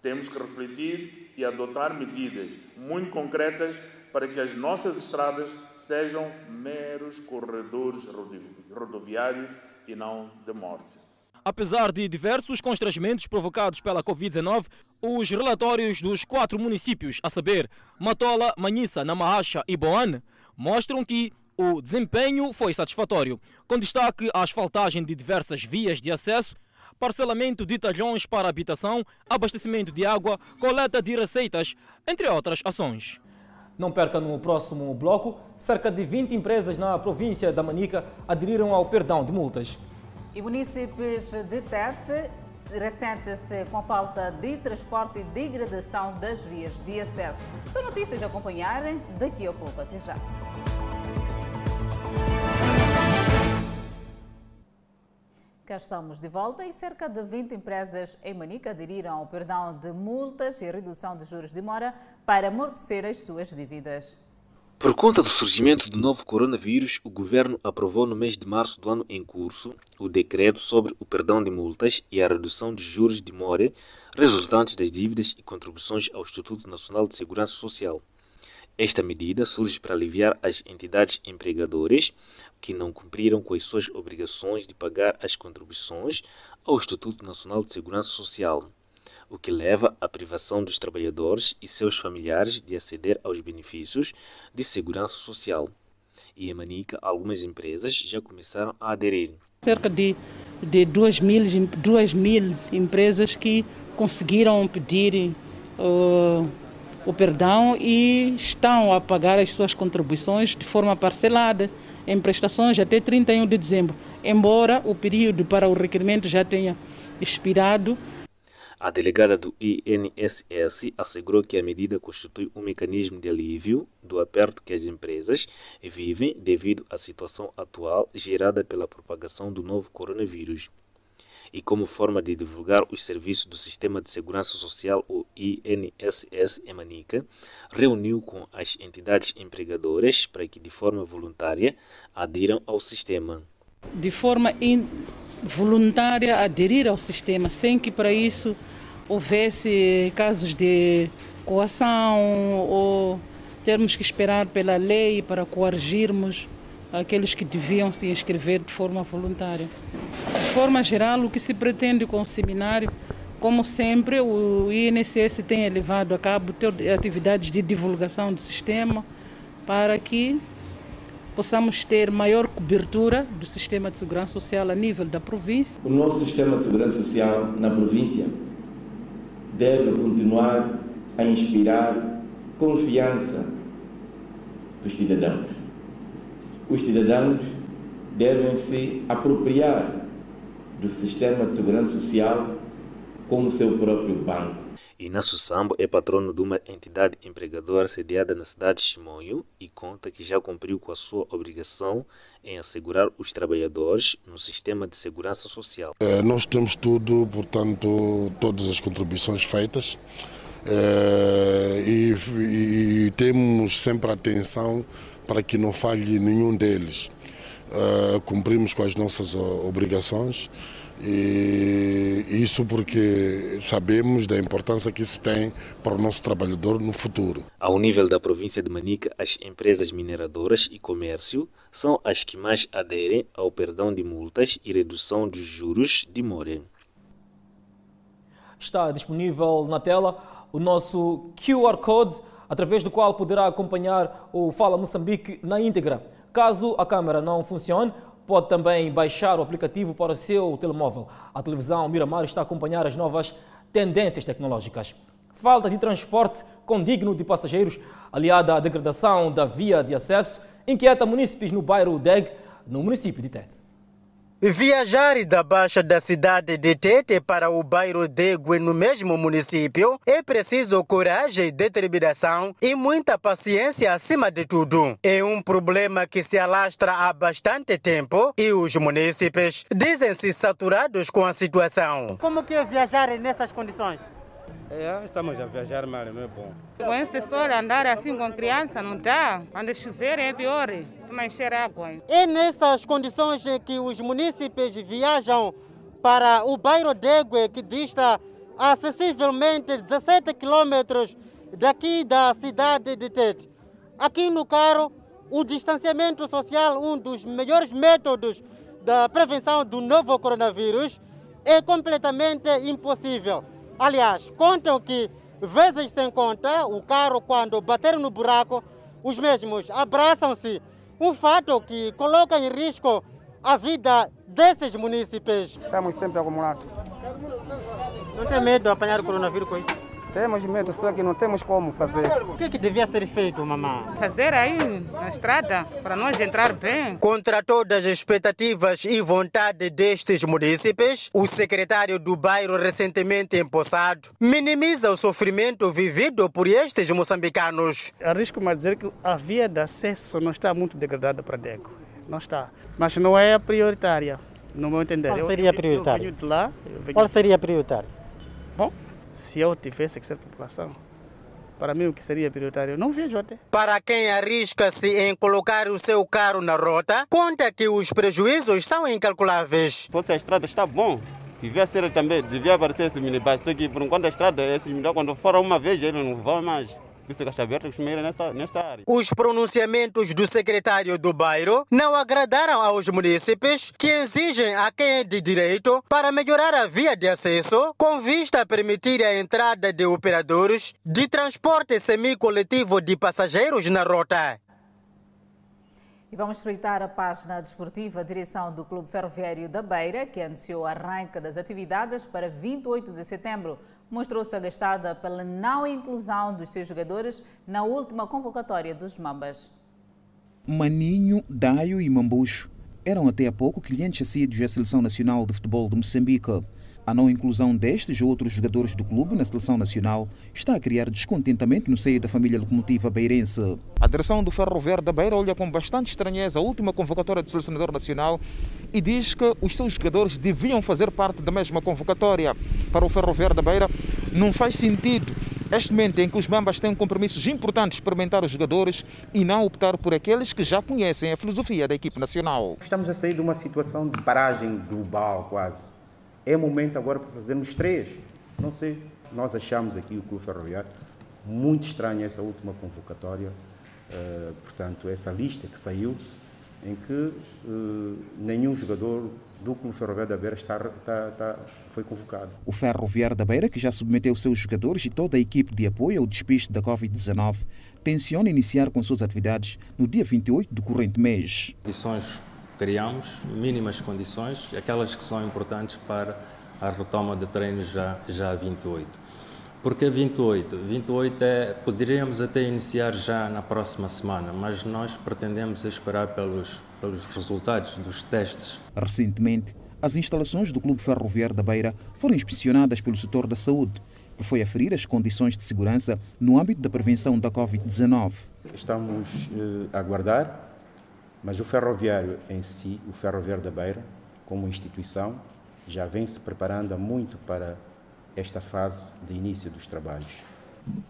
Temos que refletir e adotar medidas muito concretas para que as nossas estradas sejam meros corredores rodoviários e não de morte. Apesar de diversos constrangimentos provocados pela Covid-19, os relatórios dos quatro municípios, a saber, Matola, Manhissa, Namahacha e Boane, mostram que o desempenho foi satisfatório, com destaque à asfaltagem de diversas vias de acesso, parcelamento de talhões para habitação, abastecimento de água, coleta de receitas, entre outras ações. Não perca no próximo bloco, cerca de 20 empresas na província da Manica aderiram ao perdão de multas. E municípios de Tete ressentem-se com falta de transporte e degradação das vias de acesso. São notícias a acompanharem daqui a pouco. Até já. Cá estamos de volta e cerca de 20 empresas em Manica aderiram ao perdão de multas e redução de juros de mora para amortecer as suas dívidas. Por conta do surgimento do novo coronavírus, o governo aprovou no mês de março do ano em curso o decreto sobre o perdão de multas e a redução de juros de more resultantes das dívidas e contribuições ao Instituto Nacional de Segurança Social. Esta medida surge para aliviar as entidades empregadoras que não cumpriram com as suas obrigações de pagar as contribuições ao Instituto Nacional de Segurança Social o que leva à privação dos trabalhadores e seus familiares de aceder aos benefícios de segurança social. E em Manica, algumas empresas já começaram a aderir. Cerca de, de 2, mil, 2 mil empresas que conseguiram pedir uh, o perdão e estão a pagar as suas contribuições de forma parcelada em prestações até 31 de dezembro, embora o período para o requerimento já tenha expirado a delegada do INSS assegurou que a medida constitui um mecanismo de alívio do aperto que as empresas vivem devido à situação atual gerada pela propagação do novo coronavírus. E como forma de divulgar os serviços do Sistema de Segurança Social, o INSS Emanica reuniu com as entidades empregadoras para que, de forma voluntária, adiram ao sistema. De forma voluntária, aderir ao sistema, sem que para isso houvesse casos de coação ou termos que esperar pela lei para coagirmos aqueles que deviam se inscrever de forma voluntária. De forma geral, o que se pretende com o seminário, como sempre, o INSS tem levado a cabo atividades de divulgação do sistema para que possamos ter maior cobertura do sistema de segurança social a nível da província. O nosso sistema de segurança social na província deve continuar a inspirar confiança dos cidadãos. Os cidadãos devem se apropriar do sistema de segurança social como seu próprio banco. Inácio Sambo é patrono de uma entidade empregadora sediada na cidade de Chimoio e conta que já cumpriu com a sua obrigação em assegurar os trabalhadores no sistema de segurança social. É, nós temos tudo, portanto, todas as contribuições feitas é, e, e, temos sempre atenção para que não falhe nenhum deles. É, cumprimos com as nossas obrigações. E isso porque sabemos da importância que isso tem para o nosso trabalhador no futuro. Ao nível da província de Manica, as empresas mineradoras e comércio são as que mais aderem ao perdão de multas e redução dos juros de more. Está disponível na tela o nosso QR Code, através do qual poderá acompanhar o Fala Moçambique na íntegra. Caso a câmera não funcione, Pode também baixar o aplicativo para o seu telemóvel. A televisão Miramar está a acompanhar as novas tendências tecnológicas. Falta de transporte condigno de passageiros, aliada à degradação da via de acesso, inquieta munícipes no bairro Deg, no município de Tete. Viajar da baixa da cidade de Tete para o bairro Degue, no mesmo município, é preciso coragem, determinação e muita paciência acima de tudo. É um problema que se alastra há bastante tempo e os munícipes dizem-se saturados com a situação. Como que é viajar nessas condições? É, estamos a viajar, mas não é bom. Com esse sol, andar assim com criança não dá. Quando chover é pior, não encher água. É nessas condições que os munícipes viajam para o bairro Degue, que dista acessivelmente 17 quilômetros daqui da cidade de Tete. Aqui no carro, o distanciamento social, um dos melhores métodos da prevenção do novo coronavírus, é completamente impossível. Aliás, contam que, vezes sem conta, o carro, quando bater no buraco, os mesmos abraçam-se. Um fato que coloca em risco a vida desses munícipes. Estamos sempre acumulados. Não tem medo de apanhar o coronavírus com isso? Temos medo, só que não temos como fazer. O que, é que devia ser feito, mamãe? Fazer aí na estrada, para nós entrar bem. Contra todas as expectativas e vontade destes munícipes, o secretário do bairro recentemente empossado minimiza o sofrimento vivido por estes moçambicanos. Arrisco-me a dizer que a via de acesso não está muito degradada para Deco. Não está. Mas não é a prioritária, no meu entender. Qual seria a prioritária? Eu venho de lá. Venho... Qual seria a prioritária? Bom, se eu tivesse que ser população, Para mim, o que seria prioritário? Eu não vejo até. Para quem arrisca-se em colocar o seu carro na rota, conta que os prejuízos são incalculáveis. Pois a estrada está bom. Devia ser também, devia aparecer esse minibus. Que por enquanto a estrada, esse minibus, quando for uma vez, ele não vai mais. Isso que está aberto nessa, nessa área. Os pronunciamentos do secretário do bairro não agradaram aos munícipes que exigem a quem é de direito para melhorar a via de acesso com vista a permitir a entrada de operadores de transporte semi-coletivo de passageiros na rota. E vamos espreitar a página desportiva. A direção do Clube Ferroviário da Beira, que anunciou o arranque das atividades para 28 de setembro, mostrou-se agastada pela não inclusão dos seus jogadores na última convocatória dos Mambas. Maninho, Daio e Mambucho eram até há pouco clientes assíduos da Seleção Nacional de Futebol de Moçambique. A não inclusão destes outros jogadores do clube na seleção nacional está a criar descontentamento no seio da família locomotiva beirense. A direção do Ferro Verde da Beira olha com bastante estranheza a última convocatória do selecionador nacional e diz que os seus jogadores deviam fazer parte da mesma convocatória. Para o Ferro Verde da Beira, não faz sentido este momento em que os Bambas têm compromissos importantes para experimentar os jogadores e não optar por aqueles que já conhecem a filosofia da equipe nacional. Estamos a sair de uma situação de paragem global quase é momento agora para fazermos três. Não sei, nós achamos aqui o Clube Ferroviário muito estranho essa última convocatória, uh, portanto, essa lista que saiu, em que uh, nenhum jogador do Clube Ferroviário da Beira está, está, está, foi convocado. O Ferroviário da Beira, que já submeteu seus jogadores e toda a equipe de apoio ao despiste da Covid-19, tenciona iniciar com suas atividades no dia 28 do corrente mês. Condições criamos mínimas condições, aquelas que são importantes para a retoma de treinos já, já 28. Porque 28? 28 é, poderíamos até iniciar já na próxima semana, mas nós pretendemos esperar pelos, pelos resultados dos testes. Recentemente, as instalações do Clube Ferroviário da Beira foram inspecionadas pelo setor da saúde, que foi aferir as condições de segurança no âmbito da prevenção da Covid-19. Estamos eh, a aguardar mas o ferroviário em si, o Ferroviário da Beira, como instituição, já vem se preparando há muito para esta fase de início dos trabalhos.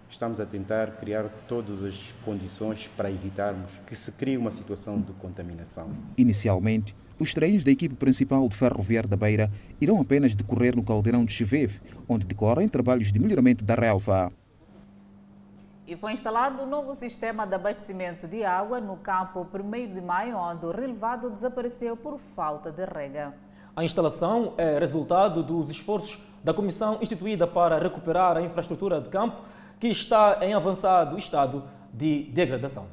Estamos a tentar criar todas as condições para evitarmos que se crie uma situação de contaminação. Inicialmente, os treinos da equipe principal de Ferroviário da Beira irão apenas decorrer no caldeirão de Chiveve, onde decorrem trabalhos de melhoramento da relva e foi instalado um novo sistema de abastecimento de água no campo 1 de maio, onde o relevado desapareceu por falta de rega. A instalação é resultado dos esforços da comissão instituída para recuperar a infraestrutura de campo, que está em avançado estado de degradação.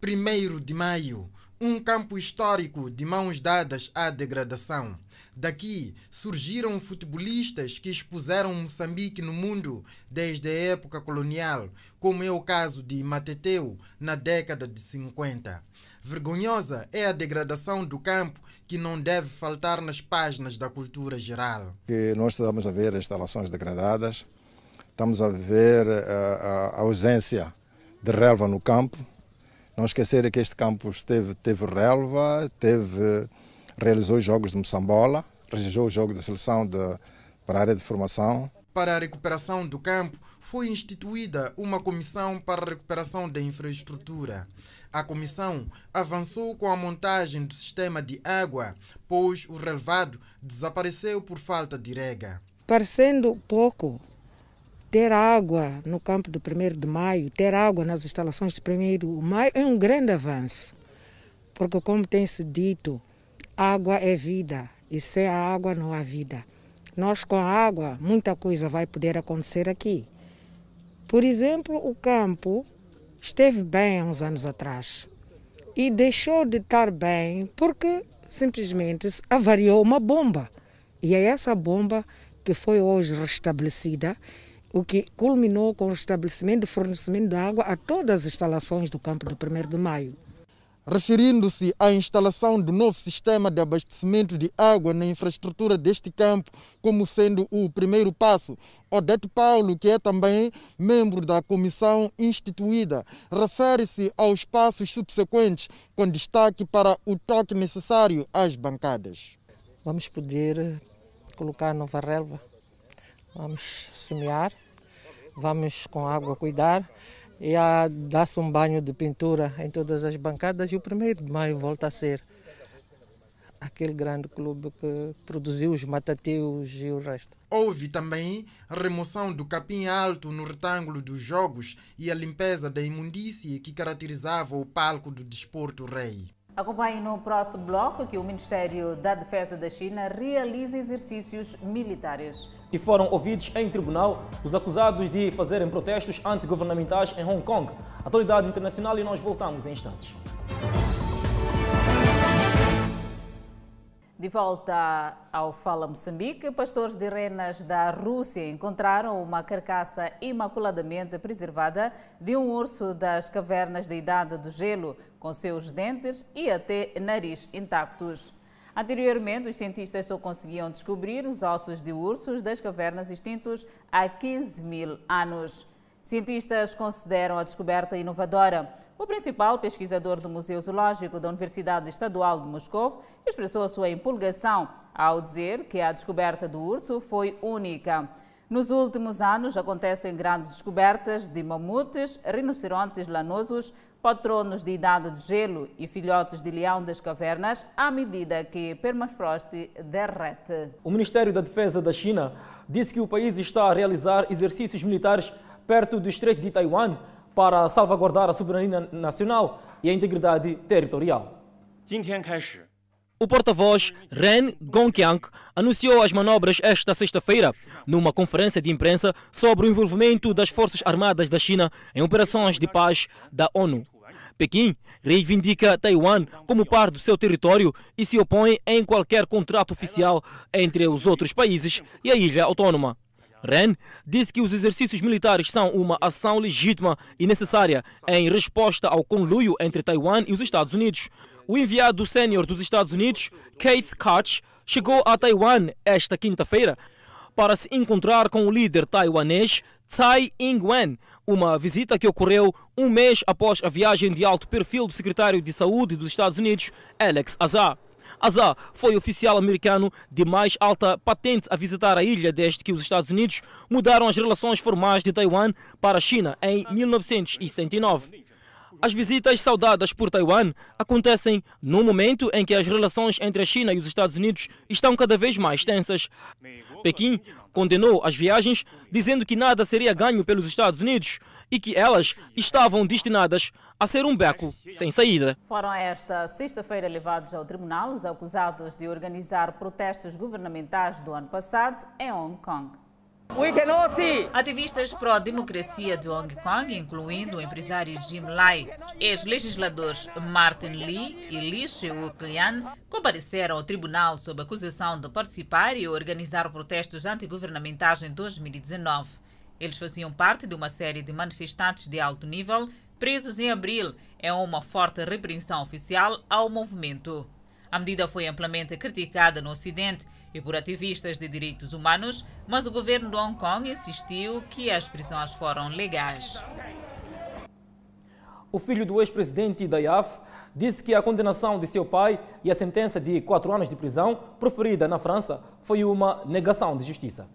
1 de maio, um campo histórico de mãos dadas à degradação. Daqui surgiram futebolistas que expuseram Moçambique no mundo desde a época colonial, como é o caso de Mateteu, na década de 50. Vergonhosa é a degradação do campo que não deve faltar nas páginas da cultura geral. Que nós estamos a ver instalações degradadas, estamos a ver a, a, a ausência de relva no campo. Não esquecer que este campo teve relva, teve realizou os jogos de Moçambola, realizou o jogo da seleção de, para a área de formação. Para a recuperação do campo, foi instituída uma comissão para a recuperação da infraestrutura. A comissão avançou com a montagem do sistema de água, pois o relevado desapareceu por falta de rega. Parecendo pouco, ter água no campo do 1 de maio, ter água nas instalações do 1 de maio é um grande avanço. Porque, como tem se dito, Água é vida e sem a água não há vida. Nós com a água, muita coisa vai poder acontecer aqui. Por exemplo, o campo esteve bem há uns anos atrás e deixou de estar bem porque simplesmente avariou uma bomba. E é essa bomba que foi hoje restabelecida, o que culminou com o restabelecimento de fornecimento de água a todas as instalações do campo do 1 de maio referindo-se à instalação do novo sistema de abastecimento de água na infraestrutura deste campo como sendo o primeiro passo. Odete Paulo, que é também membro da comissão instituída, refere-se aos passos subsequentes, com destaque para o toque necessário às bancadas. Vamos poder colocar nova relva, vamos semear, vamos com água cuidar e dá-se um banho de pintura em todas as bancadas e o primeiro de maio volta a ser aquele grande clube que produziu os matateus e o resto. Houve também a remoção do capim alto no retângulo dos jogos e a limpeza da imundície que caracterizava o palco do desporto rei. Acompanhe no próximo bloco que o Ministério da Defesa da China realiza exercícios militares. E foram ouvidos em tribunal os acusados de fazerem protestos antigovernamentais em Hong Kong. Atualidade internacional e nós voltamos em instantes. De volta ao Fala Moçambique, pastores de renas da Rússia encontraram uma carcaça imaculadamente preservada de um urso das cavernas da Idade do Gelo, com seus dentes e até nariz intactos. Anteriormente, os cientistas só conseguiam descobrir os ossos de ursos das cavernas extintos há 15 mil anos. Cientistas consideram a descoberta inovadora. O principal pesquisador do Museu Zoológico da Universidade Estadual de Moscou expressou a sua empolgação ao dizer que a descoberta do urso foi única. Nos últimos anos acontecem grandes descobertas de mamutes, rinocerontes lanosos, patronos de idade de gelo e filhotes de leão das cavernas à medida que permafrost derrete. O Ministério da Defesa da China disse que o país está a realizar exercícios militares perto do Estreito de Taiwan para salvaguardar a soberania nacional e a integridade territorial. O porta-voz Ren Gongqiang anunciou as manobras esta sexta-feira numa conferência de imprensa sobre o envolvimento das Forças Armadas da China em operações de paz da ONU. Pequim reivindica Taiwan como parte do seu território e se opõe em qualquer contrato oficial entre os outros países e a ilha autônoma. Ren disse que os exercícios militares são uma ação legítima e necessária em resposta ao conluio entre Taiwan e os Estados Unidos. O enviado sênior dos Estados Unidos, Keith Koch, chegou a Taiwan esta quinta-feira para se encontrar com o líder taiwanês Tsai Ing-wen, uma visita que ocorreu um mês após a viagem de alto perfil do secretário de Saúde dos Estados Unidos, Alex Azar. Azar foi oficial americano de mais alta patente a visitar a ilha desde que os Estados Unidos mudaram as relações formais de Taiwan para a China em 1979. As visitas saudadas por Taiwan acontecem no momento em que as relações entre a China e os Estados Unidos estão cada vez mais tensas. Pequim condenou as viagens, dizendo que nada seria ganho pelos Estados Unidos e que elas estavam destinadas a ser um beco sem saída. Foram esta sexta-feira levados ao tribunal os acusados de organizar protestos governamentais do ano passado em Hong Kong. Ativistas pró-democracia de Hong Kong, incluindo o empresário Jim Lai, ex-legisladores Martin Lee e Li Sheuk Lian, compareceram ao tribunal sob acusação de participar e organizar protestos antigovernamentais em 2019. Eles faziam parte de uma série de manifestantes de alto nível presos em abril em uma forte repreensão oficial ao movimento. A medida foi amplamente criticada no Ocidente e por ativistas de direitos humanos, mas o governo de Hong Kong insistiu que as prisões foram legais. O filho do ex-presidente da IAF disse que a condenação de seu pai e a sentença de quatro anos de prisão proferida na França foi uma negação de justiça.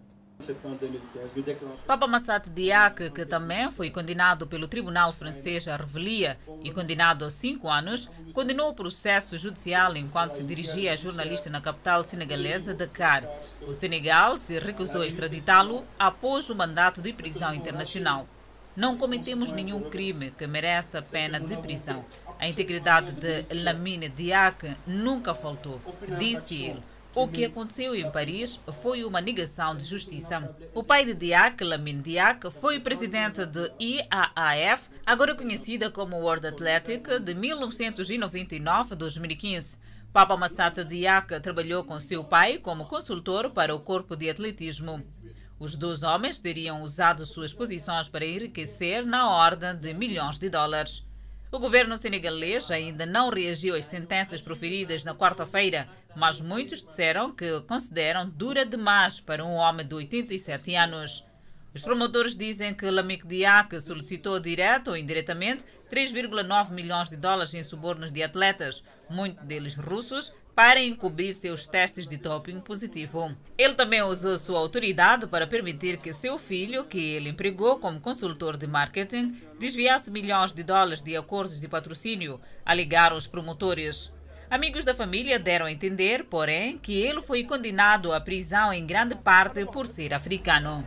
Papa Massat Diak, que também foi condenado pelo Tribunal Francês à revelia e condenado a cinco anos, condenou o processo judicial enquanto se dirigia a jornalista na capital senegalesa, Dakar. O Senegal se recusou a extraditá-lo após o mandato de prisão internacional. Não cometemos nenhum crime que mereça pena de prisão. A integridade de Lamine Diak nunca faltou, disse ele. O que aconteceu em Paris foi uma negação de justiça. O pai de Diak, Lamine Diak, foi presidente de IAAF, agora conhecida como World Athletic, de 1999 a 2015. Papa Massata Diak trabalhou com seu pai como consultor para o corpo de atletismo. Os dois homens teriam usado suas posições para enriquecer na ordem de milhões de dólares. O governo senegalês ainda não reagiu às sentenças proferidas na quarta-feira, mas muitos disseram que consideram dura demais para um homem de 87 anos. Os promotores dizem que Lamik Diak solicitou direto ou indiretamente 3,9 milhões de dólares em subornos de atletas, muitos deles russos, para encobrir seus testes de doping positivo. Ele também usou sua autoridade para permitir que seu filho, que ele empregou como consultor de marketing, desviasse milhões de dólares de acordos de patrocínio, alegaram os promotores. Amigos da família deram a entender, porém, que ele foi condenado à prisão em grande parte por ser africano.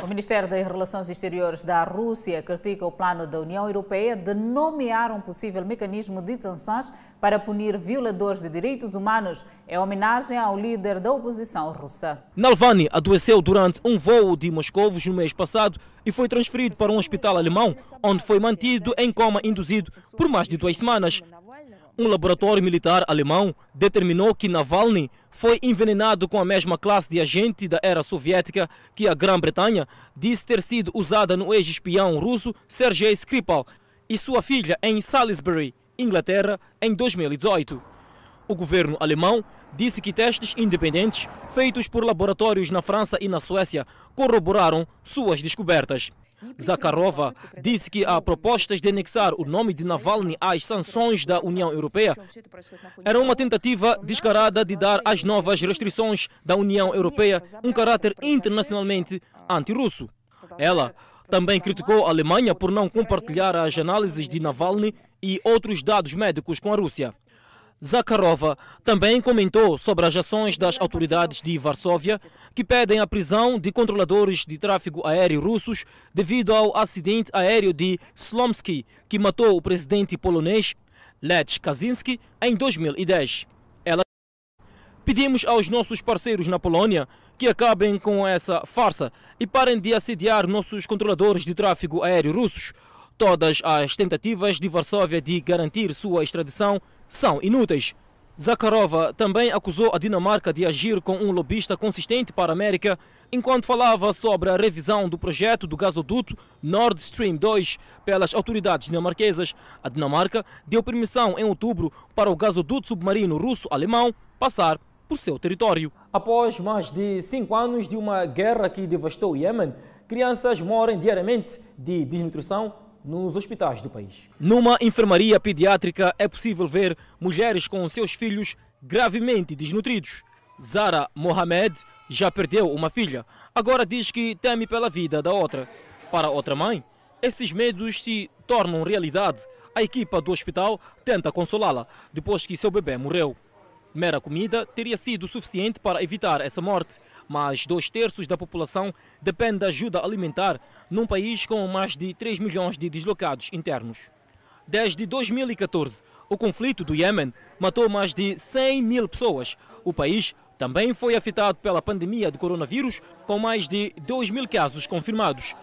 O Ministério das Relações Exteriores da Rússia critica o plano da União Europeia de nomear um possível mecanismo de sanções para punir violadores de direitos humanos em homenagem ao líder da oposição russa. Navalny adoeceu durante um voo de Moscou no mês passado e foi transferido para um hospital alemão, onde foi mantido em coma induzido por mais de duas semanas. Um laboratório militar alemão determinou que Navalny foi envenenado com a mesma classe de agente da era soviética que a Grã-Bretanha disse ter sido usada no ex-espião russo Sergei Skripal e sua filha em Salisbury, Inglaterra, em 2018. O governo alemão disse que testes independentes feitos por laboratórios na França e na Suécia corroboraram suas descobertas. Zakharova disse que há propostas de anexar o nome de Navalny às sanções da União Europeia era uma tentativa descarada de dar às novas restrições da União Europeia um caráter internacionalmente anti-russo. Ela também criticou a Alemanha por não compartilhar as análises de Navalny e outros dados médicos com a Rússia. Zakharova também comentou sobre as ações das autoridades de Varsóvia que pedem a prisão de controladores de tráfego aéreo russos devido ao acidente aéreo de Slomsky que matou o presidente polonês Lech Kaczynski em 2010. Ela Pedimos aos nossos parceiros na Polônia que acabem com essa farsa e parem de assediar nossos controladores de tráfego aéreo russos. Todas as tentativas de Varsóvia de garantir sua extradição são inúteis. Zakharova também acusou a Dinamarca de agir com um lobista consistente para a América enquanto falava sobre a revisão do projeto do gasoduto Nord Stream 2 pelas autoridades dinamarquesas. A Dinamarca deu permissão em outubro para o gasoduto submarino russo-alemão passar por seu território. Após mais de cinco anos de uma guerra que devastou o Iêmen, crianças morrem diariamente de desnutrição nos hospitais do país. Numa enfermaria pediátrica é possível ver mulheres com seus filhos gravemente desnutridos. Zara Mohamed já perdeu uma filha, agora diz que teme pela vida da outra. Para outra mãe, esses medos se tornam realidade. A equipa do hospital tenta consolá-la depois que seu bebê morreu. Mera comida teria sido suficiente para evitar essa morte, mas dois terços da população depende da ajuda alimentar num país com mais de 3 milhões de deslocados internos. Desde 2014, o conflito do Iêmen matou mais de 100 mil pessoas. O país também foi afetado pela pandemia do coronavírus, com mais de 2 mil casos confirmados.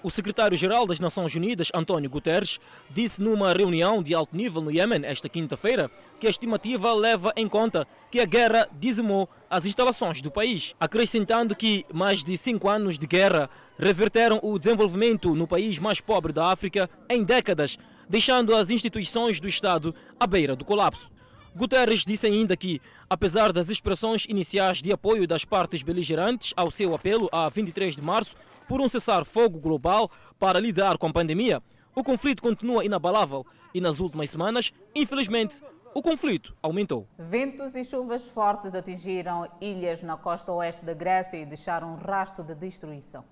O secretário-geral das Nações Unidas, António Guterres, disse numa reunião de alto nível no Iêmen esta quinta-feira que a estimativa leva em conta que a guerra dizimou as instalações do país, acrescentando que mais de cinco anos de guerra reverteram o desenvolvimento no país mais pobre da África em décadas, deixando as instituições do Estado à beira do colapso. Guterres disse ainda que, apesar das expressões iniciais de apoio das partes beligerantes ao seu apelo a 23 de março por um cessar-fogo global para lidar com a pandemia, o conflito continua inabalável e nas últimas semanas, infelizmente, o conflito aumentou. Ventos e chuvas fortes atingiram ilhas na costa oeste da Grécia e deixaram um rastro de destruição.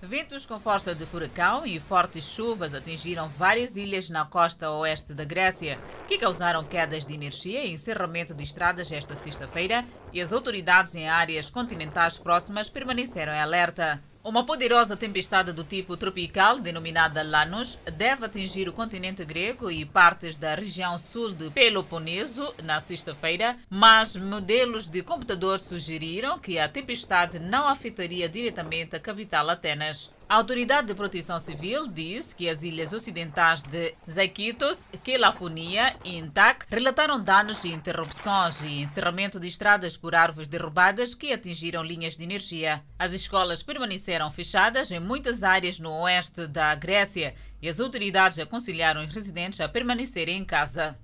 Ventos com força de furacão e fortes chuvas atingiram várias ilhas na costa oeste da Grécia, que causaram quedas de energia e encerramento de estradas esta sexta-feira, e as autoridades em áreas continentais próximas permaneceram em alerta. Uma poderosa tempestade do tipo tropical, denominada Lanos, deve atingir o continente grego e partes da região sul de Peloponeso na sexta-feira, mas modelos de computador sugeriram que a tempestade não afetaria diretamente a capital Atenas. A Autoridade de Proteção Civil diz que as ilhas ocidentais de Zakynthos, Kelafonia e Intac relataram danos e interrupções e encerramento de estradas por árvores derrubadas que atingiram linhas de energia. As escolas permaneceram fechadas em muitas áreas no oeste da Grécia e as autoridades aconselharam os residentes a permanecerem em casa.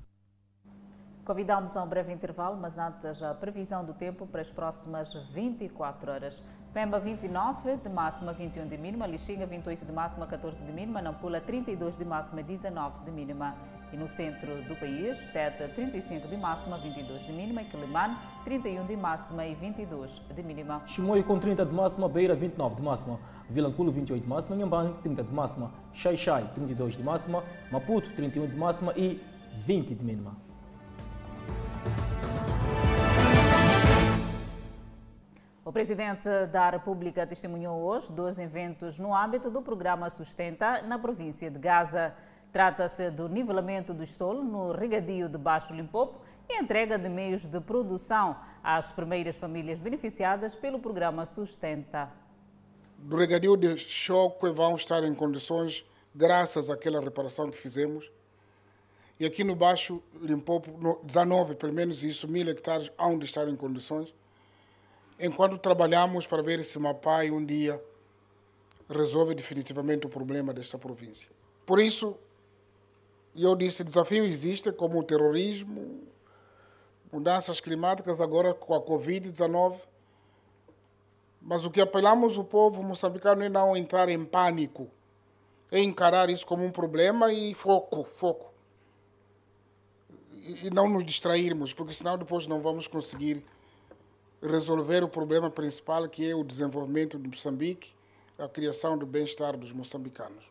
Convidamos a um breve intervalo, mas antes a previsão do tempo para as próximas 24 horas. Pemba 29 de máxima, 21 de mínima, Lixinga 28 de máxima, 14 de mínima, Nampula 32 de máxima, 19 de mínima. E no centro do país, Teta 35 de máxima, 22 de mínima, e Quelimane 31 de máxima e 22 de mínima. Chimoio com 30 de máxima, Beira 29 de máxima, Vilanculo 28 de máxima, Nhambane 30 de máxima, Xai-Xai 32 de máxima, Maputo 31 de máxima. E 20 de mínima. O presidente da República testemunhou hoje dois eventos no âmbito do programa Sustenta na província de Gaza. Trata-se do nivelamento do solo no regadio de Baixo Limpopo e entrega de meios de produção às primeiras famílias beneficiadas pelo programa Sustenta. Do regadio de choque vão estar em condições graças àquela reparação que fizemos. E aqui no Baixo Limpopo, 19, pelo menos isso, mil hectares hão de estar em condições enquanto trabalhamos para ver se Mapai um dia resolve definitivamente o problema desta província. Por isso, eu disse, desafio existe, como o terrorismo, mudanças climáticas, agora com a Covid-19, mas o que apelamos o povo moçambicano é não entrar em pânico, é encarar isso como um problema e foco, foco. E não nos distrairmos, porque senão depois não vamos conseguir resolver o problema principal que é o desenvolvimento de Moçambique, a criação do bem-estar dos moçambicanos.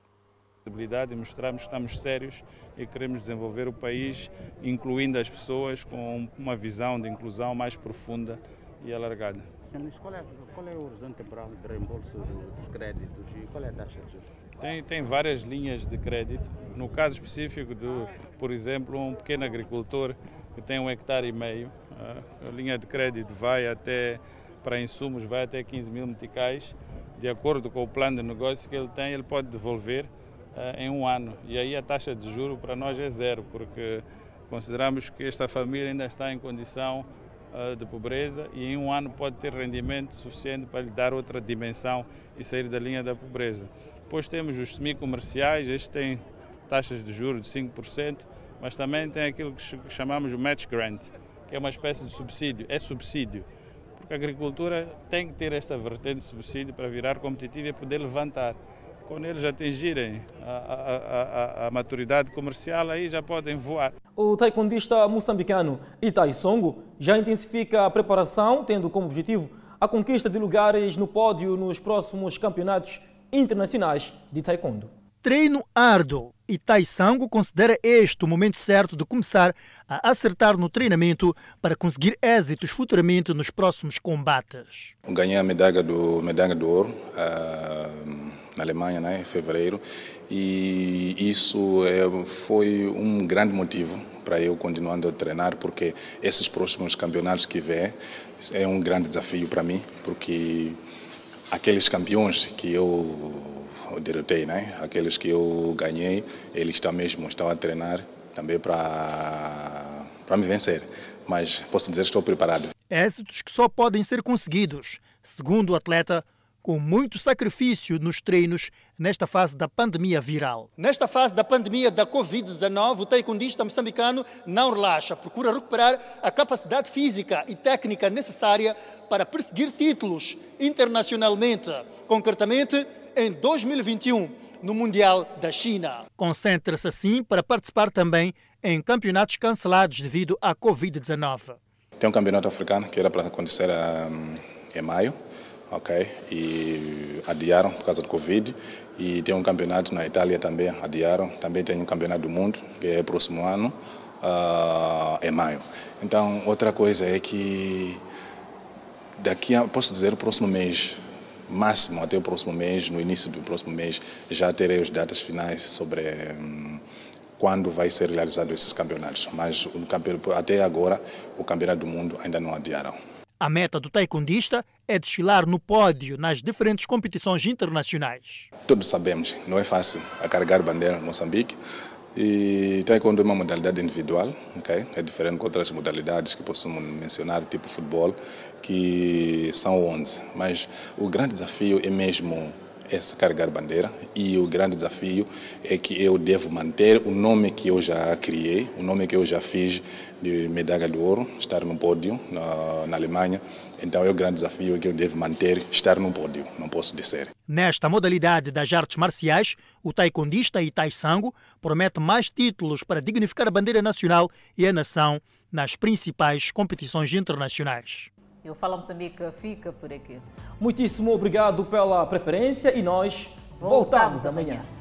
E mostrarmos que estamos sérios e queremos desenvolver o país, incluindo as pessoas com uma visão de inclusão mais profunda e alargada. Qual é, qual é o horizonte temporal de reembolso dos créditos e qual é a taxa de juros? Tem, tem várias linhas de crédito. No caso específico do, por exemplo, um pequeno agricultor que tem um hectare e meio, a linha de crédito vai até, para insumos, vai até 15 mil meticais. De acordo com o plano de negócio que ele tem, ele pode devolver uh, em um ano. E aí a taxa de juro para nós é zero, porque consideramos que esta família ainda está em condição uh, de pobreza e em um ano pode ter rendimento suficiente para lhe dar outra dimensão e sair da linha da pobreza. Depois temos os semi-comerciais, estes têm taxas de juros de 5%, mas também tem aquilo que chamamos o match grant, que é uma espécie de subsídio, é subsídio, porque a agricultura tem que ter esta vertente de subsídio para virar competitiva e poder levantar. Quando eles atingirem a, a, a, a maturidade comercial, aí já podem voar. O taekwondista moçambicano Itai Songo já intensifica a preparação, tendo como objetivo a conquista de lugares no pódio nos próximos campeonatos internacionais de taekwondo. Treino árduo e Taisango considera este o momento certo de começar a acertar no treinamento para conseguir êxitos futuramente nos próximos combates. Ganhei a medalha do medalha de ouro uh, na Alemanha, né, em fevereiro, e isso é, foi um grande motivo para eu continuando a treinar, porque esses próximos campeonatos que vem é um grande desafio para mim, porque aqueles campeões que eu derrotei, né? Aqueles que eu ganhei, eles estão mesmo estão a treinar também para para me vencer. Mas posso dizer que estou preparado. Êxitos que só podem ser conseguidos, segundo o atleta, com muito sacrifício nos treinos nesta fase da pandemia viral. Nesta fase da pandemia da Covid-19, o taekwondista moçambicano não relaxa, procura recuperar a capacidade física e técnica necessária para perseguir títulos internacionalmente, concretamente em 2021 no Mundial da China. Concentra-se assim para participar também em campeonatos cancelados devido à Covid-19. Tem um campeonato africano que era para acontecer um, em maio, ok? E adiaram por causa do Covid. E tem um campeonato na Itália também, adiaram. Também tem um campeonato do mundo, que é próximo ano, uh, em maio. Então, outra coisa é que daqui a, posso dizer, o próximo mês, máximo até o próximo mês, no início do próximo mês, já terei as datas finais sobre hum, quando vai ser realizado esses campeonatos. Mas até agora, o campeonato do mundo ainda não adiaram. A meta do taekwondista é desfilar no pódio nas diferentes competições internacionais. Todos sabemos, não é fácil a carregar bandeira em Moçambique, e taekwondo é uma modalidade individual, okay? é diferente de outras modalidades que possamos mencionar, tipo futebol, que são 11. Mas o grande desafio é mesmo é carregar bandeira e o grande desafio é que eu devo manter o nome que eu já criei, o nome que eu já fiz de medalha de ouro, estar no pódio na, na Alemanha. Então é o grande desafio que eu devo manter, estar no pódio, não posso descer. Nesta modalidade das artes marciais, o taekwondista Itai Sango promete mais títulos para dignificar a bandeira nacional e a nação nas principais competições internacionais. Eu Fala Moçambique fica por aqui. Muitíssimo obrigado pela preferência e nós voltamos, voltamos amanhã. amanhã.